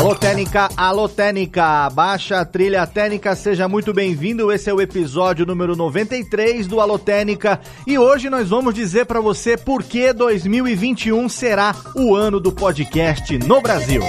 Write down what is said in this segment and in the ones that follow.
Alô Técnica, alô Técnica, baixa a trilha técnica, seja muito bem-vindo. Esse é o episódio número 93 do Alô Técnica e hoje nós vamos dizer para você por que 2021 será o ano do podcast no Brasil.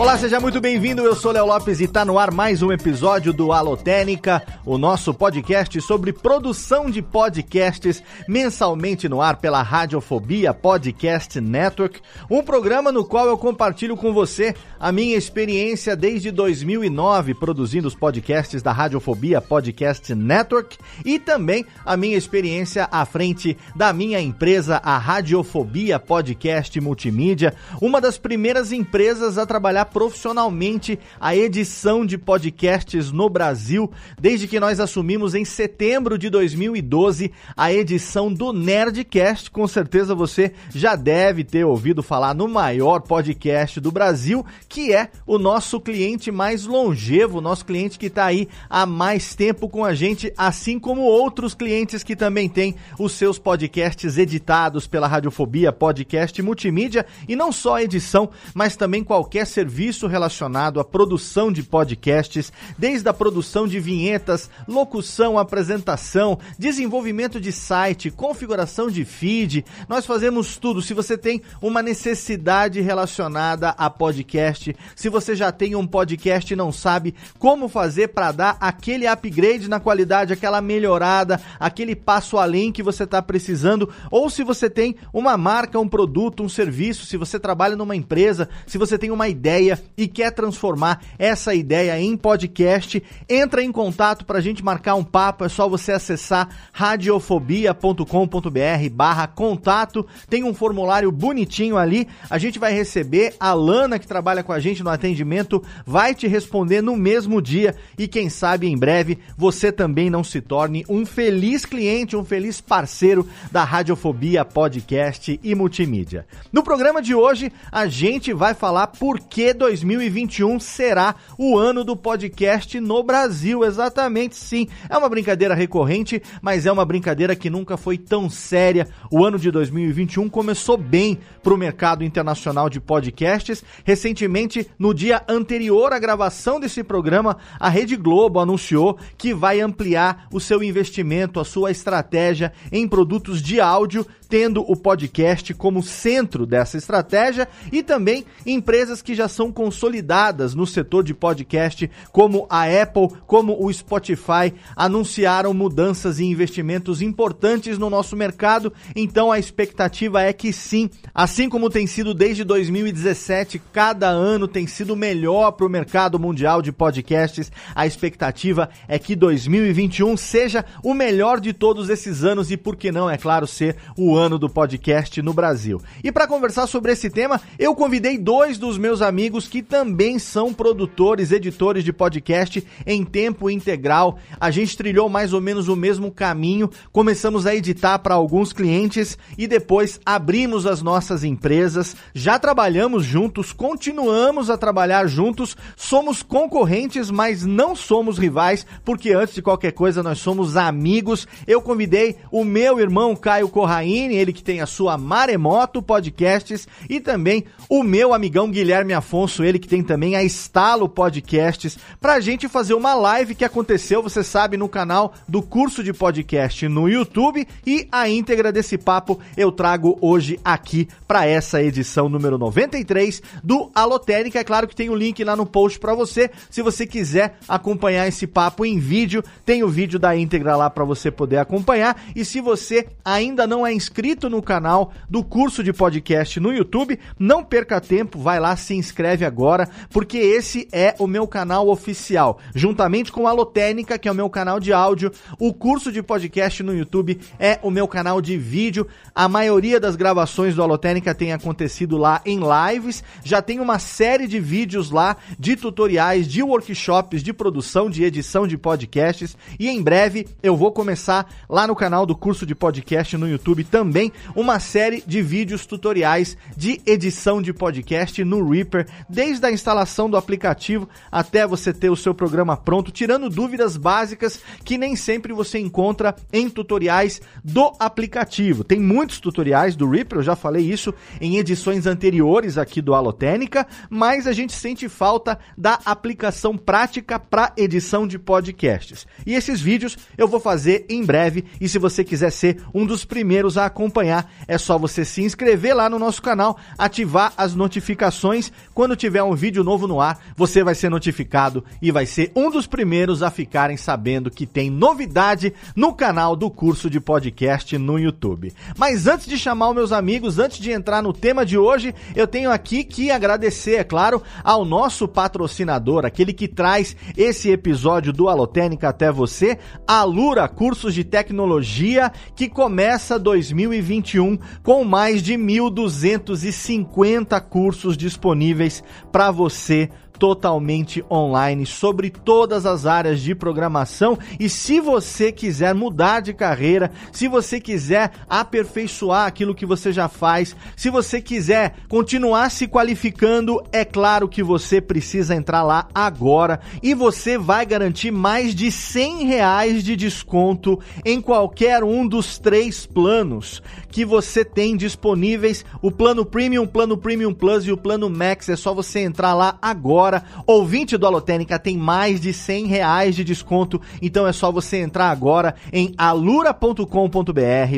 Olá, seja muito bem-vindo. Eu sou Léo Lopes e está no ar mais um episódio do Alotênica, o nosso podcast sobre produção de podcasts, mensalmente no ar pela Radiofobia Podcast Network, um programa no qual eu compartilho com você a minha experiência desde 2009 produzindo os podcasts da Radiofobia Podcast Network e também a minha experiência à frente da minha empresa, a Radiofobia Podcast Multimídia, uma das primeiras empresas a trabalhar profissionalmente a edição de podcasts no Brasil, desde que nós assumimos em setembro de 2012 a edição do Nerdcast. Com certeza você já deve ter ouvido falar no maior podcast do Brasil, que é o nosso cliente mais longevo, nosso cliente que está aí há mais tempo com a gente, assim como outros clientes que também têm os seus podcasts editados pela Radiofobia Podcast Multimídia e não só a edição, mas também qualquer serviço serviço relacionado à produção de podcasts, desde a produção de vinhetas, locução, apresentação, desenvolvimento de site, configuração de feed. Nós fazemos tudo. Se você tem uma necessidade relacionada a podcast, se você já tem um podcast e não sabe como fazer para dar aquele upgrade na qualidade, aquela melhorada, aquele passo além que você está precisando, ou se você tem uma marca, um produto, um serviço, se você trabalha numa empresa, se você tem uma ideia ideia e quer transformar essa ideia em podcast, entra em contato para a gente marcar um papo. É só você acessar radiofobia.com.br barra contato. Tem um formulário bonitinho ali. A gente vai receber. A Lana, que trabalha com a gente no atendimento, vai te responder no mesmo dia. E quem sabe em breve você também não se torne um feliz cliente, um feliz parceiro da Radiofobia Podcast e Multimídia. No programa de hoje, a gente vai falar por que 2021 será o ano do podcast no Brasil. Exatamente, sim. É uma brincadeira recorrente, mas é uma brincadeira que nunca foi tão séria. O ano de 2021 começou bem para o mercado internacional de podcasts. Recentemente, no dia anterior à gravação desse programa, a Rede Globo anunciou que vai ampliar o seu investimento, a sua estratégia em produtos de áudio tendo o podcast como centro dessa estratégia e também empresas que já são consolidadas no setor de podcast, como a Apple, como o Spotify, anunciaram mudanças e investimentos importantes no nosso mercado. Então a expectativa é que sim, assim como tem sido desde 2017, cada ano tem sido melhor para o mercado mundial de podcasts. A expectativa é que 2021 seja o melhor de todos esses anos e, por que não, é claro, ser o ano do podcast no Brasil. E para conversar sobre esse tema, eu convidei dois dos meus amigos que também são produtores, editores de podcast em tempo integral. A gente trilhou mais ou menos o mesmo caminho, começamos a editar para alguns clientes e depois abrimos as nossas empresas. Já trabalhamos juntos, continuamos a trabalhar juntos, somos concorrentes, mas não somos rivais, porque antes de qualquer coisa nós somos amigos. Eu convidei o meu irmão Caio Corraine, ele que tem a sua Maremoto Podcasts, e também o meu amigão Guilherme Afonso, ele que tem também a Estalo Podcasts, pra gente fazer uma live que aconteceu, você sabe, no canal do curso de podcast no YouTube, e a íntegra desse papo eu trago hoje aqui para essa edição número 93 do Alotérica. É claro que tem o um link lá no post para você, se você quiser acompanhar esse papo em vídeo, tem o vídeo da íntegra lá para você poder acompanhar, e se você ainda não é inscrito no canal do curso de podcast no YouTube. Não perca tempo, vai lá, se inscreve inscreve agora, porque esse é o meu canal oficial. Juntamente com a Lotênica, que é o meu canal de áudio, o curso de podcast no YouTube é o meu canal de vídeo. A maioria das gravações do Alotênica tem acontecido lá em lives. Já tem uma série de vídeos lá de tutoriais, de workshops, de produção, de edição de podcasts. E em breve eu vou começar lá no canal do curso de podcast no YouTube também uma série de vídeos tutoriais de edição de podcast no Reaper, desde a instalação do aplicativo até você ter o seu programa pronto, tirando dúvidas básicas que nem sempre você encontra em tutoriais do aplicativo. Tem muitos tutoriais do Reaper, eu já falei isso em edições anteriores aqui do Alotênica, mas a gente sente falta da aplicação prática para edição de podcasts. E esses vídeos eu vou fazer em breve e se você quiser ser um dos primeiros a acompanhar, é só você se inscrever lá no nosso canal, ativar as notificações. Quando tiver um vídeo novo no ar, você vai ser notificado e vai ser um dos primeiros a ficarem sabendo que tem novidade no canal do curso de podcast no YouTube. Mas antes de chamar os meus amigos, antes de entrar no tema de hoje, eu tenho aqui que agradecer, é claro, ao nosso patrocinador, aquele que traz esse episódio do Alotênica até você, a Lura Cursos de Tecnologia, que começa 2021 com mais de 1.250 cursos disponíveis para você totalmente online sobre todas as áreas de programação. E se você quiser mudar de carreira, se você quiser aperfeiçoar aquilo que você já faz, se você quiser continuar se qualificando, é claro que você precisa entrar lá agora e você vai garantir mais de 100 reais de desconto em qualquer um dos três planos que você tem disponíveis: o plano Premium, o plano Premium Plus e o plano Max. É só você entrar lá agora agora. Ouvinte do Alotênica tem mais de 100 reais de desconto, então é só você entrar agora em alura.com.br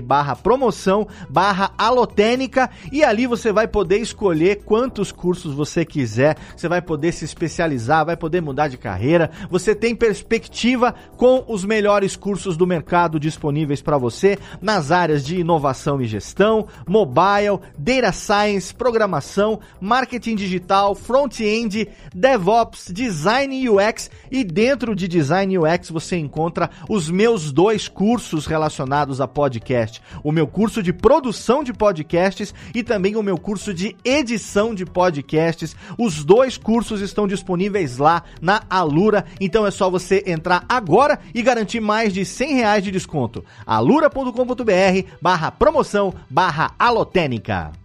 barra promoção barra alotênica e ali você vai poder escolher quantos cursos você quiser, você vai poder se especializar, vai poder mudar de carreira, você tem perspectiva com os melhores cursos do mercado disponíveis para você nas áreas de inovação e gestão, mobile, data science, programação, marketing digital, front-end, DevOps, Design UX e dentro de Design UX você encontra os meus dois cursos relacionados a podcast. O meu curso de produção de podcasts e também o meu curso de edição de podcasts. Os dois cursos estão disponíveis lá na Alura, então é só você entrar agora e garantir mais de 100 reais de desconto. alura.com.br barra promoção barra alotênica.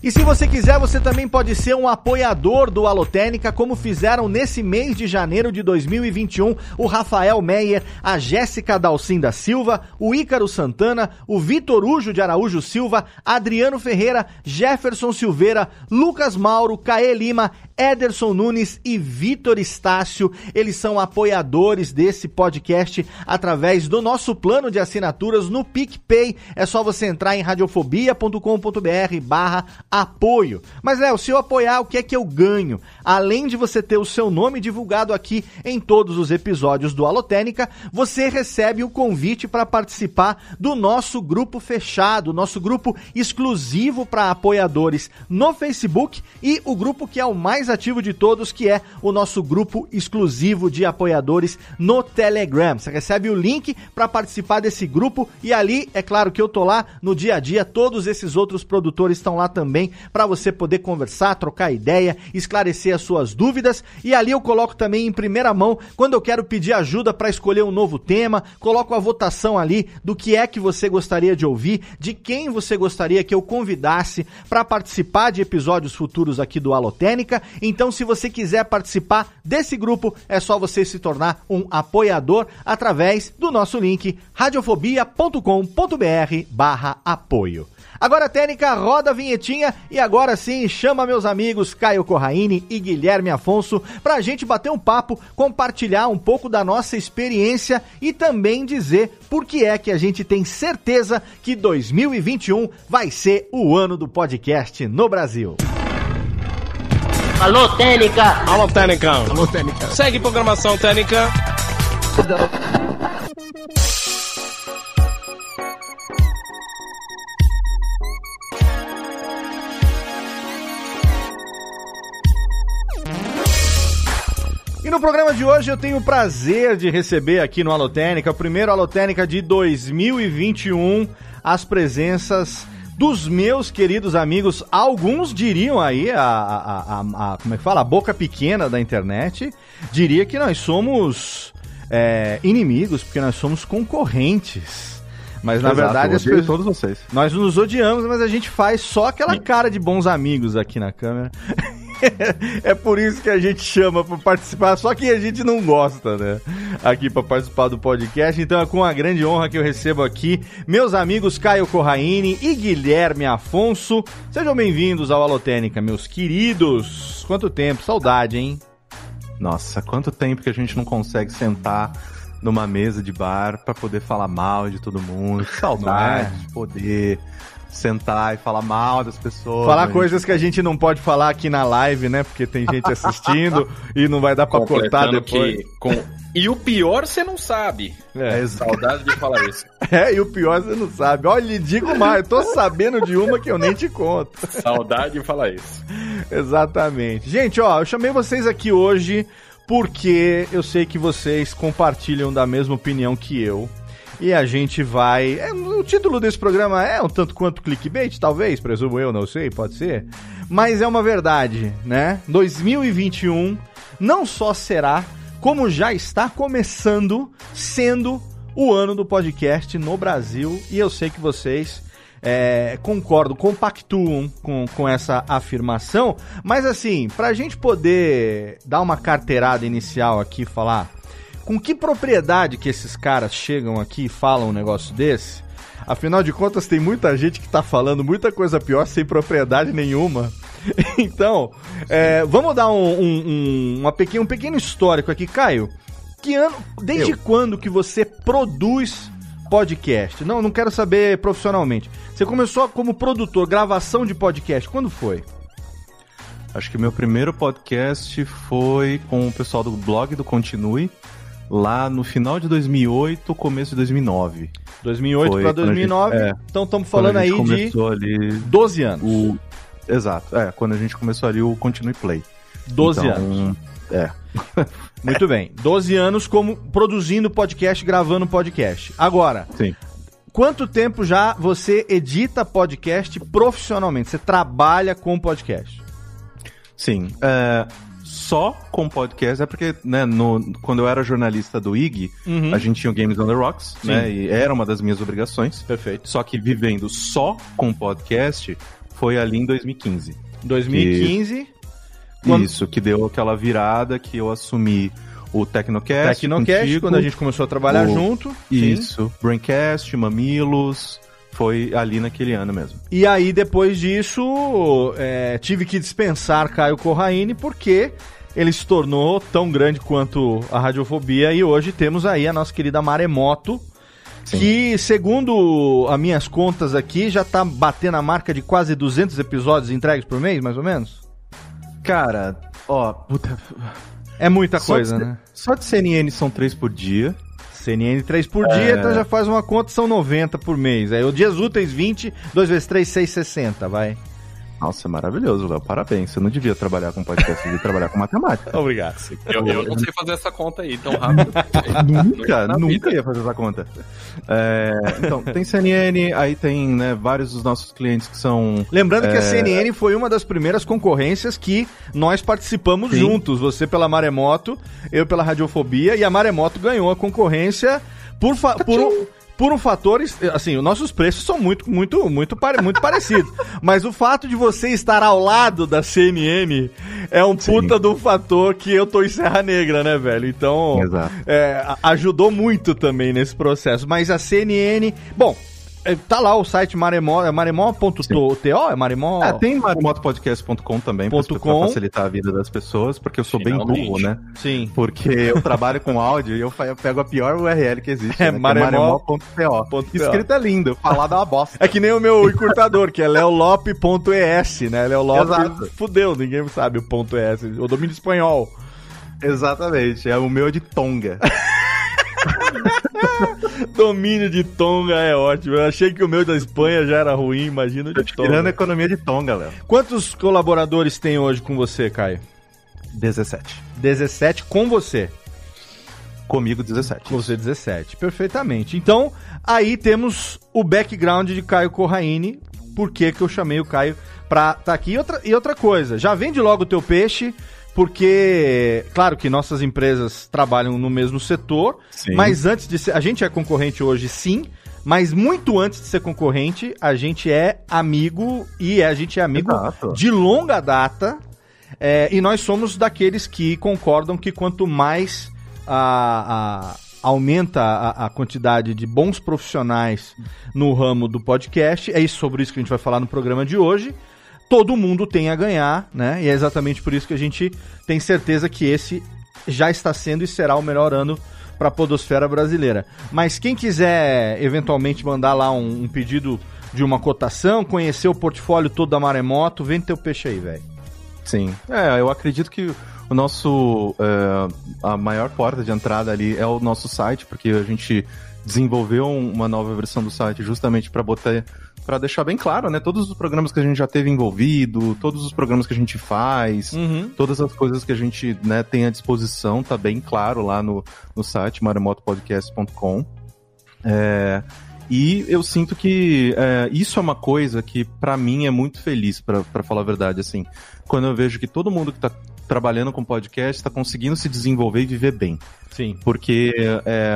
E se você quiser, você também pode ser um apoiador do Alotênica, como fizeram nesse mês de janeiro de 2021 o Rafael Meyer, a Jéssica Dalcinda Silva, o Ícaro Santana, o Vitor Ujo de Araújo Silva, Adriano Ferreira, Jefferson Silveira, Lucas Mauro, Caê Lima, Ederson Nunes e Vitor Estácio. Eles são apoiadores desse podcast através do nosso plano de assinaturas no PicPay. É só você entrar em radiofobia.com.br barra apoio. Mas, Léo, se eu apoiar, o que é que eu ganho? Além de você ter o seu nome divulgado aqui em todos os episódios do Alotênica, você recebe o convite para participar do nosso grupo fechado, nosso grupo exclusivo para apoiadores no Facebook e o grupo que é o mais mais ativo de todos, que é o nosso grupo exclusivo de apoiadores no Telegram. Você recebe o link para participar desse grupo e ali, é claro que eu tô lá no dia a dia, todos esses outros produtores estão lá também para você poder conversar, trocar ideia, esclarecer as suas dúvidas e ali eu coloco também em primeira mão quando eu quero pedir ajuda para escolher um novo tema, coloco a votação ali do que é que você gostaria de ouvir, de quem você gostaria que eu convidasse para participar de episódios futuros aqui do Alotênica então, se você quiser participar desse grupo, é só você se tornar um apoiador através do nosso link radiofobia.com.br barra apoio. Agora, Técnica, roda a vinhetinha e agora sim chama meus amigos Caio Corraine e Guilherme Afonso pra gente bater um papo, compartilhar um pouco da nossa experiência e também dizer por que é que a gente tem certeza que 2021 vai ser o ano do podcast no Brasil. Alô, Técnica! Alô, Técnica! Alô, Técnica! Segue programação Técnica! E no programa de hoje eu tenho o prazer de receber aqui no Alotênica, o primeiro Alotênica de 2021, as presenças dos meus queridos amigos, alguns diriam aí a, a, a, a como é que fala, a boca pequena da internet, diria que nós somos é, inimigos, porque nós somos concorrentes. Mas na Exato, verdade as pessoas, todos vocês. nós nos odiamos, mas a gente faz só aquela cara de bons amigos aqui na câmera. É por isso que a gente chama para participar, só que a gente não gosta, né? Aqui para participar do podcast. Então é com a grande honra que eu recebo aqui meus amigos Caio Corraine e Guilherme Afonso. Sejam bem-vindos ao Alotênica, meus queridos. Quanto tempo, saudade, hein? Nossa, quanto tempo que a gente não consegue sentar numa mesa de bar pra poder falar mal de todo mundo. Que Saudade é? de poder sentar e falar mal das pessoas. Falar né? coisas que a gente não pode falar aqui na live, né? Porque tem gente assistindo e não vai dar pra cortar depois. que com... E o pior você não sabe. É. É, exato. Saudade de falar isso. É, e o pior você não sabe. Olha, lhe digo mais, eu tô sabendo de uma que eu nem te conto. Saudade de falar isso. Exatamente. Gente, ó, eu chamei vocês aqui hoje porque eu sei que vocês compartilham da mesma opinião que eu. E a gente vai. é, o título desse programa é um tanto quanto clickbait, talvez, presumo eu, não sei, pode ser. Mas é uma verdade, né? 2021 não só será, como já está começando, sendo o ano do podcast no Brasil. E eu sei que vocês é, concordam, compactuam com, com essa afirmação. Mas assim, pra gente poder dar uma carteirada inicial aqui, falar com que propriedade que esses caras chegam aqui e falam um negócio desse? Afinal de contas, tem muita gente que tá falando muita coisa pior sem propriedade nenhuma. Então, é, vamos dar um, um, um, uma pequeno, um pequeno histórico aqui. Caio, que ano, desde quando que você produz podcast? Não, não quero saber profissionalmente. Você começou como produtor, gravação de podcast. Quando foi? Acho que meu primeiro podcast foi com o pessoal do blog do Continue, lá no final de 2008, começo de 2009. 2008 Foi para quando a gente- 2009. é, então estamos falando aí de começou ali 12 anos. o Exato, é, quando a gente começou ali o Continue Play. 12 Então, anos. É. Muito bem. 12 anos como produzindo podcast, gravando podcast. Agora, Sim. quanto tempo já você edita podcast profissionalmente? Você trabalha com podcast? Sim. é, só com podcast é porque, né, no, quando eu era jornalista do IG, Uhum. a gente tinha o Games on the Rocks, Sim. né? E era uma das minhas obrigações. Perfeito. Só que vivendo só com podcast foi ali em 2015. 2015, Quando- Isso, que deu aquela virada que eu assumi o Tecnocast. Tecnocast, contigo, quando a gente começou a trabalhar o- junto. Sim. Isso, Braincast, Mamilos. Foi ali naquele ano mesmo. E aí, depois disso, é, tive que dispensar Caio Corraine porque ele se tornou tão grande quanto a radiofobia e hoje temos aí a nossa querida Maremoto, Sim. que, segundo as minhas contas aqui, já tá batendo a marca de quase 200 episódios entregues por mês, mais ou menos? Cara, ó, puta, É muita Só coisa, de- né? só de CNN são três por dia. CNN 3 por É. dia, então já faz uma conta, são 90 por mês. Aí o dias úteis 20, 2 vezes 3, 6, 60, vai. Nossa, maravilhoso, Léo. Parabéns. Você não devia trabalhar com podcast, você devia trabalhar com matemática. Obrigado. Eu, eu não sei fazer essa conta aí tão rápido. nunca, nunca vida. ia fazer essa conta. É, então, tem CNN, aí tem né, vários dos nossos clientes que são. Lembrando que a É. CNN foi uma das primeiras concorrências que nós participamos Sim. juntos. Você pela Maremoto, eu pela Radiofobia, e a Maremoto ganhou a concorrência por, por, um, por um fator. Assim, os nossos preços são muito, muito, muito, muito parecidos. Mas o fato de você estar ao lado da CNN é um Sim. puta um fator que eu tô em Serra Negra, né, velho? Então. É, ajudou muito também nesse processo. Mas a CNN. Bom, tá lá o site maremó, é maremó.to, é maremó. Ah, tem maremotopodcast.com também, pra, Ponto pra com. facilitar a vida das pessoas, porque eu sou bem Finalmente. burro, né? Sim. Porque eu trabalho com áudio e eu, eu pego a pior URL que existe. É, né, maremó- maremó.co. ponto Escrito é lindo, falar dá uma bosta. É que nem o meu encurtador, que é leolop.es, né? Leolop Exato. fudeu, ninguém sabe o ponto .es, o domínio espanhol. Exatamente, é o meu de Tonga. Domínio de Tonga é ótimo. Eu achei que o meu da Espanha já era ruim, imagina o de Tirando a Tonga. economia de Tonga, Léo. Quantos colaboradores tem hoje com você, Caio? 17. 17 com você. Comigo, 17. Com você, 17. Perfeitamente. Então, aí temos o background de Caio Corraine. Por que, que eu chamei o Caio pra estar tá aqui? E outra, e outra coisa, já vende logo o teu peixe, porque, claro que nossas empresas trabalham no mesmo setor, Sim. mas antes de ser. A gente é concorrente hoje, sim. Mas muito antes de ser concorrente, a gente é amigo e a gente é amigo Exato. de longa data. É, e nós somos daqueles que concordam que quanto mais a, a- aumenta a, a quantidade de bons profissionais no ramo do podcast, é isso sobre isso que a gente vai falar no programa de hoje. Todo mundo tem a ganhar, né? E é exatamente por isso que a gente tem certeza que esse já está sendo e será o melhor ano para a podosfera brasileira. Mas quem quiser eventualmente mandar lá um, um pedido de uma cotação, conhecer o portfólio todo da Maremoto, vende teu peixe aí, velho. Sim. É, eu acredito que o nosso. é, a maior porta de entrada ali é o nosso site, porque a gente desenvolveu um- uma nova versão do site justamente para botar. Para deixar bem claro, né? Todos os programas que a gente já teve envolvido, todos os programas que a gente faz, Uhum. todas as coisas que a gente né, tem à disposição, tá bem claro lá no, no site maremotopodcast.com. É, e eu sinto que é, isso é uma coisa que pra mim é muito feliz, pra falar a verdade, assim. Quando eu vejo que todo mundo que tá trabalhando com podcast tá conseguindo se desenvolver e viver bem. Sim. Porque é,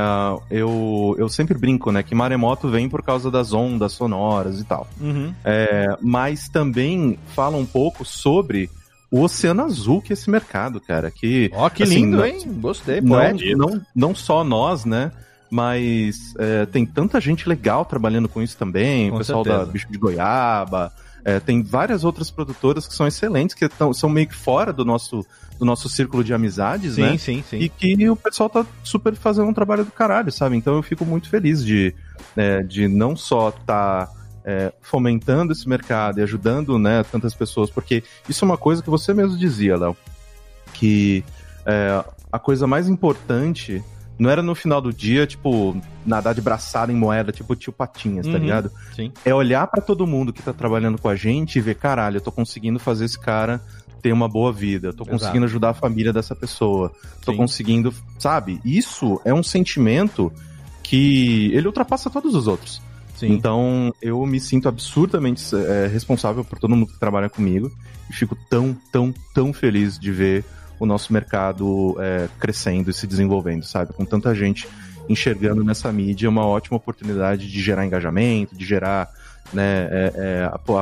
eu, eu sempre brinco, né, que maremoto vem por causa das ondas sonoras e tal. Uhum. É, mas também fala um pouco sobre o oceano azul que é esse mercado, cara. Que, Ó, que assim, lindo, não- hein? Gostei, não, poético. não, não só nós, né? Mas é, tem tanta gente legal trabalhando com isso também. Com o pessoal certeza. da Bicho de Goiaba. É, tem várias outras produtoras que são excelentes, que tão- são meio que fora do nosso, do nosso círculo de amizades, Sim, né? sim, sim. E que o pessoal tá super fazendo um trabalho do caralho, sabe? Então eu fico muito feliz de, é, de não só estar fomentando esse mercado e ajudando né, tantas pessoas, porque isso é uma coisa que você mesmo dizia, Léo, que é, a coisa mais importante não era no final do dia, tipo, nadar de braçada em moeda, tipo tio Patinhas, tá Uhum. ligado? Sim. É olhar pra todo mundo que tá trabalhando com a gente e ver, caralho, eu tô conseguindo fazer esse cara ter uma boa vida, tô Exato. conseguindo ajudar a família dessa pessoa, tô Sim. conseguindo, sabe? Isso é um sentimento que ele ultrapassa todos os outros. Sim. Então, eu me sinto absurdamente é, responsável por todo mundo que trabalha comigo e fico tão, tão, tão feliz de ver o nosso mercado é, crescendo e se desenvolvendo, sabe? Com tanta gente enxergando nessa mídia uma ótima oportunidade de gerar engajamento, de gerar né, é, é, a,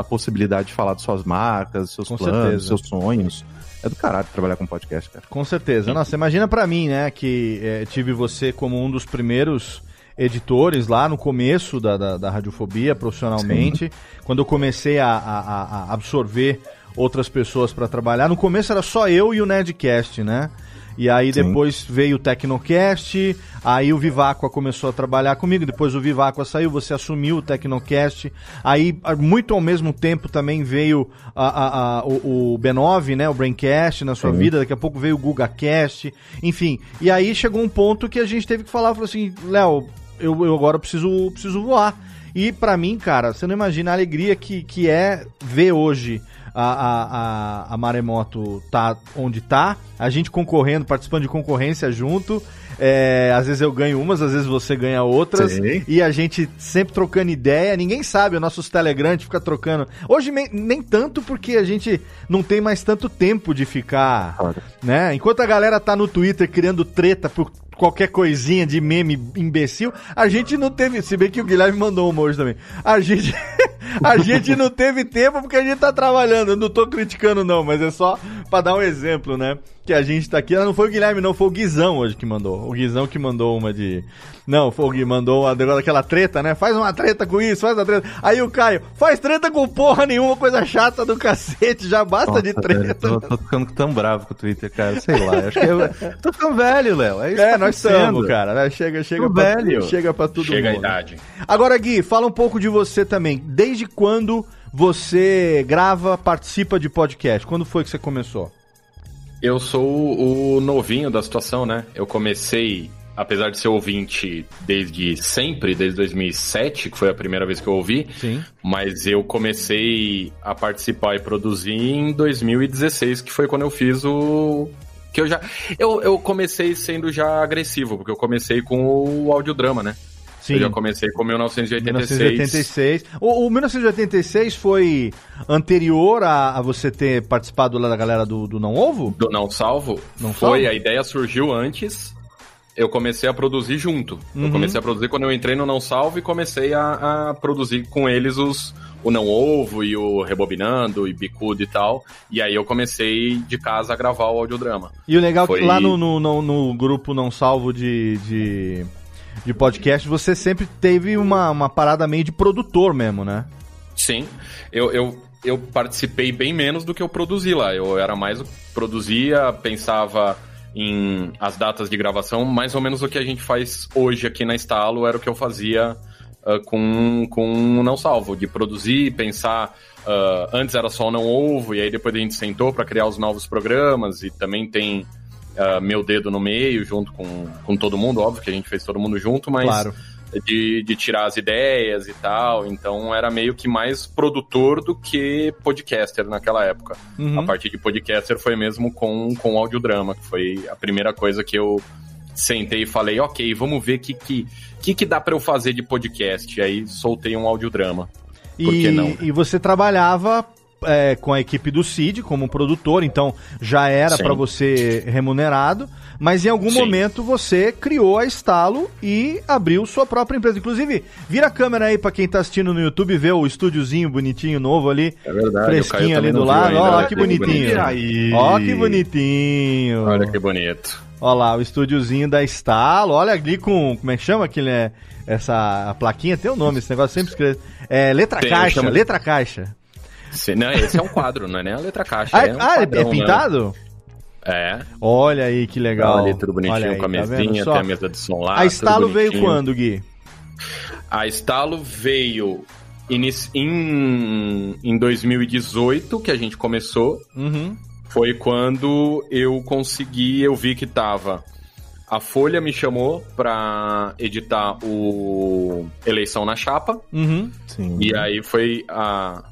a- possibilidade de falar de suas marcas, seus Com planos, certeza. seus sonhos. É do caralho trabalhar com podcast, cara. Com certeza. Nossa, imagina pra mim, né, que eh, tive você como um dos primeiros editores lá no começo da, da, da radiofobia, profissionalmente, quando eu comecei a- a- a absorver outras pessoas pra trabalhar. No começo era só eu e o Nerdcast, né? E aí Sim. depois veio o Tecnocast, aí o Viváqua começou a trabalhar comigo, depois o Viváqua saiu, você assumiu o Tecnocast, aí a- muito ao mesmo tempo também veio a- a- a- o, o B9, né, o Braincast na sua Sim. vida, daqui a pouco veio o GugaCast, enfim, e aí chegou um ponto que a gente teve que falar, falou assim, Léo, eu, eu agora preciso, preciso voar. E pra mim, cara, você não imagina a alegria que, que é ver hoje a, a, a, Maremoto tá onde tá, a gente concorrendo, participando de concorrência junto. É, às vezes eu ganho umas, às vezes você ganha outras. Sim. E a gente sempre trocando ideia. Ninguém sabe, o nossos Telegram a gente fica trocando. Hoje nem, nem tanto porque a gente não tem mais tanto tempo de ficar né? Enquanto a galera tá no Twitter criando treta por qualquer coisinha de meme imbecil, a gente não teve, se bem que o Guilherme mandou uma hoje também. A gente a gente não teve tempo porque a gente tá trabalhando. Eu não tô criticando não, mas é só pra dar um exemplo, né? Que a gente tá aqui, Ah, não foi o Guilherme, não, foi o Guizão hoje que mandou. O Guizão que mandou uma de Não, o Gui mandou negócio daquela treta, né? Faz uma treta com isso, faz uma treta. Aí o Caio, faz treta com porra nenhuma, coisa chata do cacete, já basta de Nossa, velho, treta. tô, tô ficando tão bravo com o Twitter, cara. Sei lá. Acho que eu, tô ficando velho, Léo. É, É, tá nós estamos, cara. né? Chega, chega, Tô pra, velho. chega pra tudo Chega a mundo. idade. Agora, Gui, fala um pouco de você também. Desde quando você grava, participa de podcast? Quando foi que você começou? Eu sou o novinho da situação, né? Eu comecei apesar de ser ouvinte desde sempre, desde 2007, que foi a primeira vez que eu ouvi, Sim. mas eu comecei a participar e produzir em 2016, que foi quando eu fiz o que eu já eu, eu comecei sendo já agressivo, porque eu comecei com o audiodrama, né? Sim. Eu já comecei com 1986. 1986. O, o 1986 foi anterior a, a você ter participado lá da galera do, do Não Ovo? Do Não Salvo? Não foi, Salvo? a ideia surgiu antes. Eu comecei a produzir junto. Uhum. Eu comecei a produzir quando eu entrei no Não Salvo e comecei a, a produzir com eles os o Não Ovo e o Rebobinando e Bicudo e tal. E aí eu comecei de casa a gravar o audiodrama. E o legal é Foi- que lá no, no, no, no grupo Não Salvo de, de, de podcast, você sempre teve uma, uma parada meio de produtor mesmo, né? Sim, eu, eu, eu participei bem menos do que eu produzi lá. Eu era mais produzia, pensava em as datas de gravação, mais ou menos o que a gente faz hoje aqui na Estalo era o que eu fazia ah, com, com Não Salvo, de produzir, pensar. ah, antes era só Não Ovo, e aí depois a gente sentou para criar os novos programas, e também tem ah, meu dedo no meio, junto com, com todo mundo, óbvio que a gente fez todo mundo junto, mas Claro. De, de tirar as ideias e tal. Então era meio que mais produtor do que podcaster naquela época. Uhum. A parte de podcaster foi mesmo com, com audiodrama, que foi a primeira coisa que eu sentei e falei, ok, vamos ver o que, que, que, que dá pra eu fazer de podcast. E aí soltei um audiodrama. Por e, que não? E você trabalhava é, com a equipe do CID como produtor, então já era pra você remunerado, mas em algum Sim. momento você criou a Estalo e abriu sua própria empresa. Inclusive, vira a câmera aí pra quem tá assistindo no YouTube ver o estúdiozinho bonitinho novo ali, É verdade. fresquinho ali do lado. Ó lá que bonitinho. Ó que bonitinho. Olha que bonito. Ó lá, o estúdiozinho da Estalo. Olha ali com. Como é que chama aquele. né, Essa plaquinha? Tem o nome, esse negócio sempre escreve. É, letra Tem, caixa, chama- letra caixa. Se- não, esse é um quadro, não é nem a letra caixa. Ah, é, um ah, é- padrão, é pintado? Né? É. Olha aí que legal. Ali tudo bonitinho, Olha aí, com a tá mesinha, só? tem a mesa de som lá. A Estalo veio quando, Gui? A Estalo veio inici- em, em 2018, que a gente começou. Uhum. Foi quando eu consegui, eu vi que tava. A Folha me chamou pra editar o Eleição na Chapa. Uhum. Sim. E aí foi a,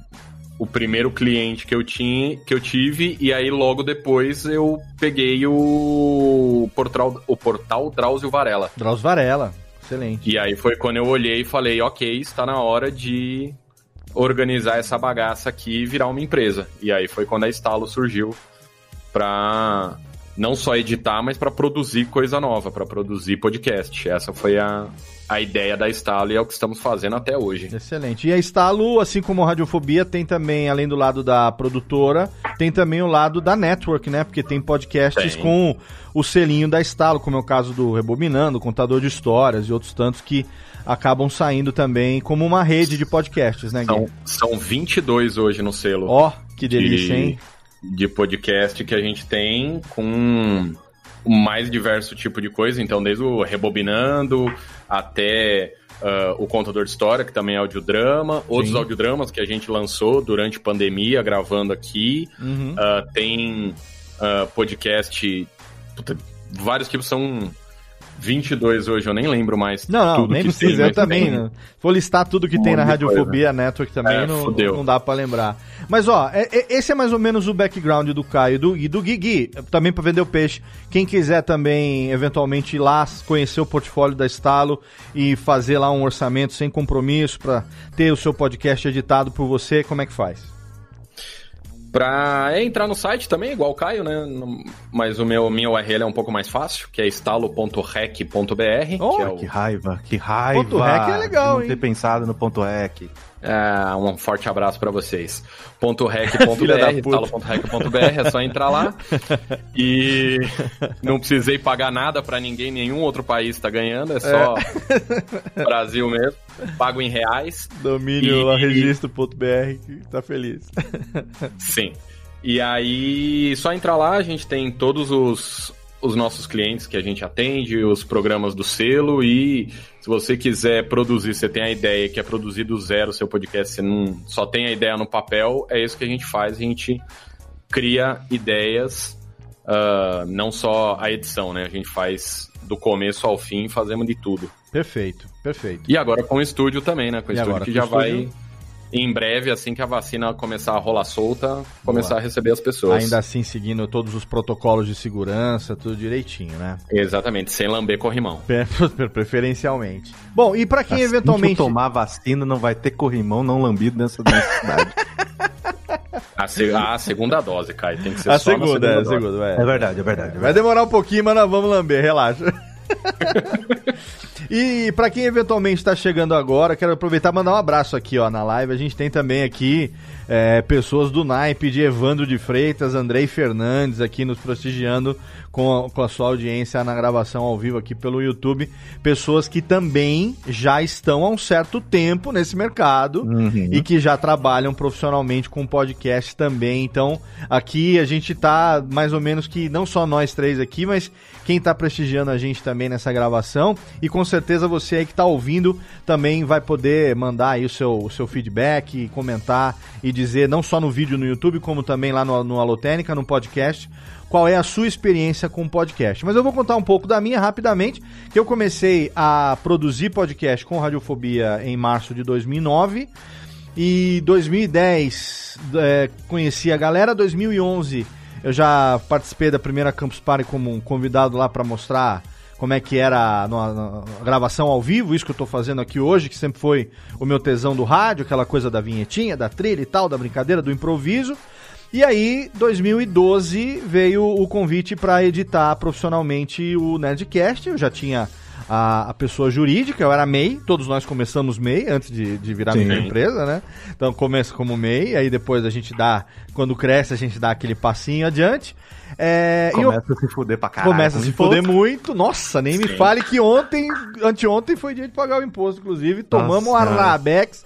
o primeiro cliente que eu tinha, que eu tive, e aí logo depois eu peguei o portal, o portal Drauzio Varela. Drauzio Varela. Excelente. E aí foi quando eu olhei e falei, ok, está na hora de organizar essa bagaça aqui e virar uma empresa. E aí foi quando a Estalo surgiu pra não só editar, mas pra produzir coisa nova, pra produzir podcast. Essa foi a, a ideia da Estalo e é o que estamos fazendo até hoje. Excelente. E a Estalo, assim como a Radiofobia, tem também, além do lado da produtora, tem também o lado da network, né? Porque tem podcasts Tem. com o selinho da Estalo, como é o caso do Rebobinando, Contador de Histórias e outros tantos que acabam saindo também como uma rede de podcasts, né, Gui? São, são 22 hoje no selo. Ó, que delícia, de, hein? De podcast que a gente tem com o mais diverso tipo de coisa. Então, desde o Rebobinando até ah, o Contador de História, que também é audiodrama. Outros Sim. audiodramas que a gente lançou durante a pandemia, gravando aqui. Uhum. Ah, tem ah, podcast... puta, vários tipos, são 22 hoje, eu nem lembro mais Não, não, tudo nem que precisa, tem, eu também. tem. Né? For listar tudo que tem na Radiofobia Network também, É, não, não dá pra lembrar. Mas ó, é- é- esse é mais ou menos o background do Caio e do, e do Guigui, também pra vender o peixe. Quem quiser também, eventualmente, ir lá conhecer o portfólio da Estalo e fazer lá um orçamento sem compromisso pra ter o seu podcast editado por você, como é que faz? Pra entrar no site também, igual o Caio, né? Mas o meu minha URL é um pouco mais fácil, que é estalo.rec.br, Oh, que é o Que raiva, que raiva. Ponto rec é legal, de não hein? ter pensado no ponto rec. É, um forte abraço pra vocês. Da .rec.br, talo.rec.br, é só entrar lá. E não precisei pagar nada pra ninguém, nenhum outro país tá ganhando, é só Brasil mesmo. Pago em reais. Domínio E- lá, registro.br, que tá feliz. Sim. E aí, só entrar lá, a gente tem todos os, os nossos clientes que a gente atende, os programas do selo e se você quiser produzir, você tem a ideia que é produzir do zero o seu podcast, você não só tem a ideia no papel, é isso que a gente faz, a gente cria ideias uh, não só a edição, né? A gente faz do começo ao fim, fazemos de tudo. Perfeito, perfeito. E agora com o estúdio também, né? Com o E estúdio agora que já estúdio? vai, em breve, assim que a vacina começar a rolar solta, começar a receber as pessoas. Ainda assim, seguindo todos os protocolos de segurança, tudo direitinho, né? Exatamente, sem lamber corrimão. Pre- Preferencialmente. Bom, e pra quem Assim eventualmente. que tomar vacina, não vai ter corrimão não lambido nessa necessidade. A, se- a segunda dose, Kai, tem que ser A só na segunda, é, a dose. segunda, é. é verdade, é verdade. Vai demorar um pouquinho, mas nós vamos lamber, relaxa. e pra quem eventualmente tá chegando agora, quero aproveitar e mandar um abraço aqui, ó, na live. A gente tem também aqui é, pessoas do naipe de Evandro de Freitas, Andrei Fernandes aqui nos prestigiando com a, com a sua audiência na gravação ao vivo aqui pelo YouTube. Pessoas que também já estão há um certo tempo nesse mercado Uhum. e que já trabalham profissionalmente com podcast também. Então, aqui a gente tá mais ou menos que não só nós três aqui, mas quem tá prestigiando a gente também nessa gravação. E com certeza você aí que tá ouvindo também vai poder mandar aí o seu, o seu feedback, comentar e dizer não só no vídeo no YouTube, como também lá no, no Alotênica, no podcast. Qual é a sua experiência com podcast? Mas eu vou contar um pouco da minha rapidamente, que eu comecei a produzir podcast com Radiofobia em março de 2009. E 2010 é, conheci a galera, 2011 eu já participei da primeira Campus Party como um convidado lá para mostrar como é que era a, gravação ao vivo, isso que eu tô fazendo aqui hoje, que sempre foi o meu tesão do rádio, aquela coisa da vinhetinha, da trilha e tal, da brincadeira, do improviso. E aí, 2012 veio o convite para editar profissionalmente o Nerdcast. Eu já tinha a, a pessoa jurídica, eu era MEI, todos nós começamos MEI antes de, de virar Sim. microempresa, né? Então começa como MEI, aí depois a gente dá, quando cresce, a gente dá aquele passinho adiante. É, e eu- Começa a se fuder pra caralho. Começa a se fuder muito. Nossa, nem me Sim. fale que ontem, anteontem foi dia de pagar o imposto, inclusive. Tomamos Nossa. Arabex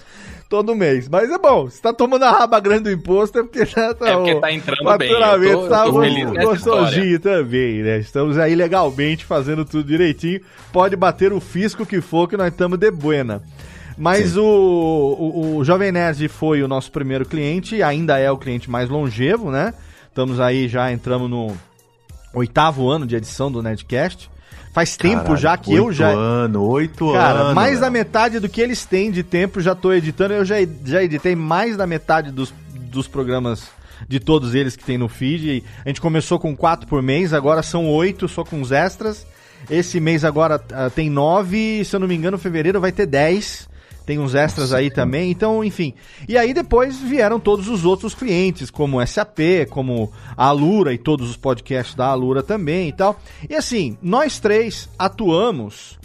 todo mês. Mas é bom, se tá tomando a raba grande do imposto é porque já tá. É porque tá entrando bem, eu tô- eu tá tô feliz gostosinho também, né? Estamos aí legalmente fazendo tudo direitinho. Pode bater o fisco que for, que nós estamos de buena. Mas o, o, o Jovem Nerd foi o nosso primeiro cliente, ainda é o cliente mais longevo, né? Estamos aí, já entramos no oitavo ano de edição do Nerdcast. Faz tempo Caralho, já que eu oito já. Ano, oito Cara, anos. mais da metade do que eles têm de tempo já tô editando. Eu já, já editei mais da metade dos, dos programas de todos eles que tem no feed. A gente começou com quatro por mês, agora são oito, só com os extras. Esse mês agora ah, tem nove, se eu não me engano, fevereiro vai ter dez. Tem uns extras aí também, então, enfim. E aí depois vieram todos os outros clientes, como SAP, como a Alura e todos os podcasts da Alura também e tal. E assim, nós três atuamos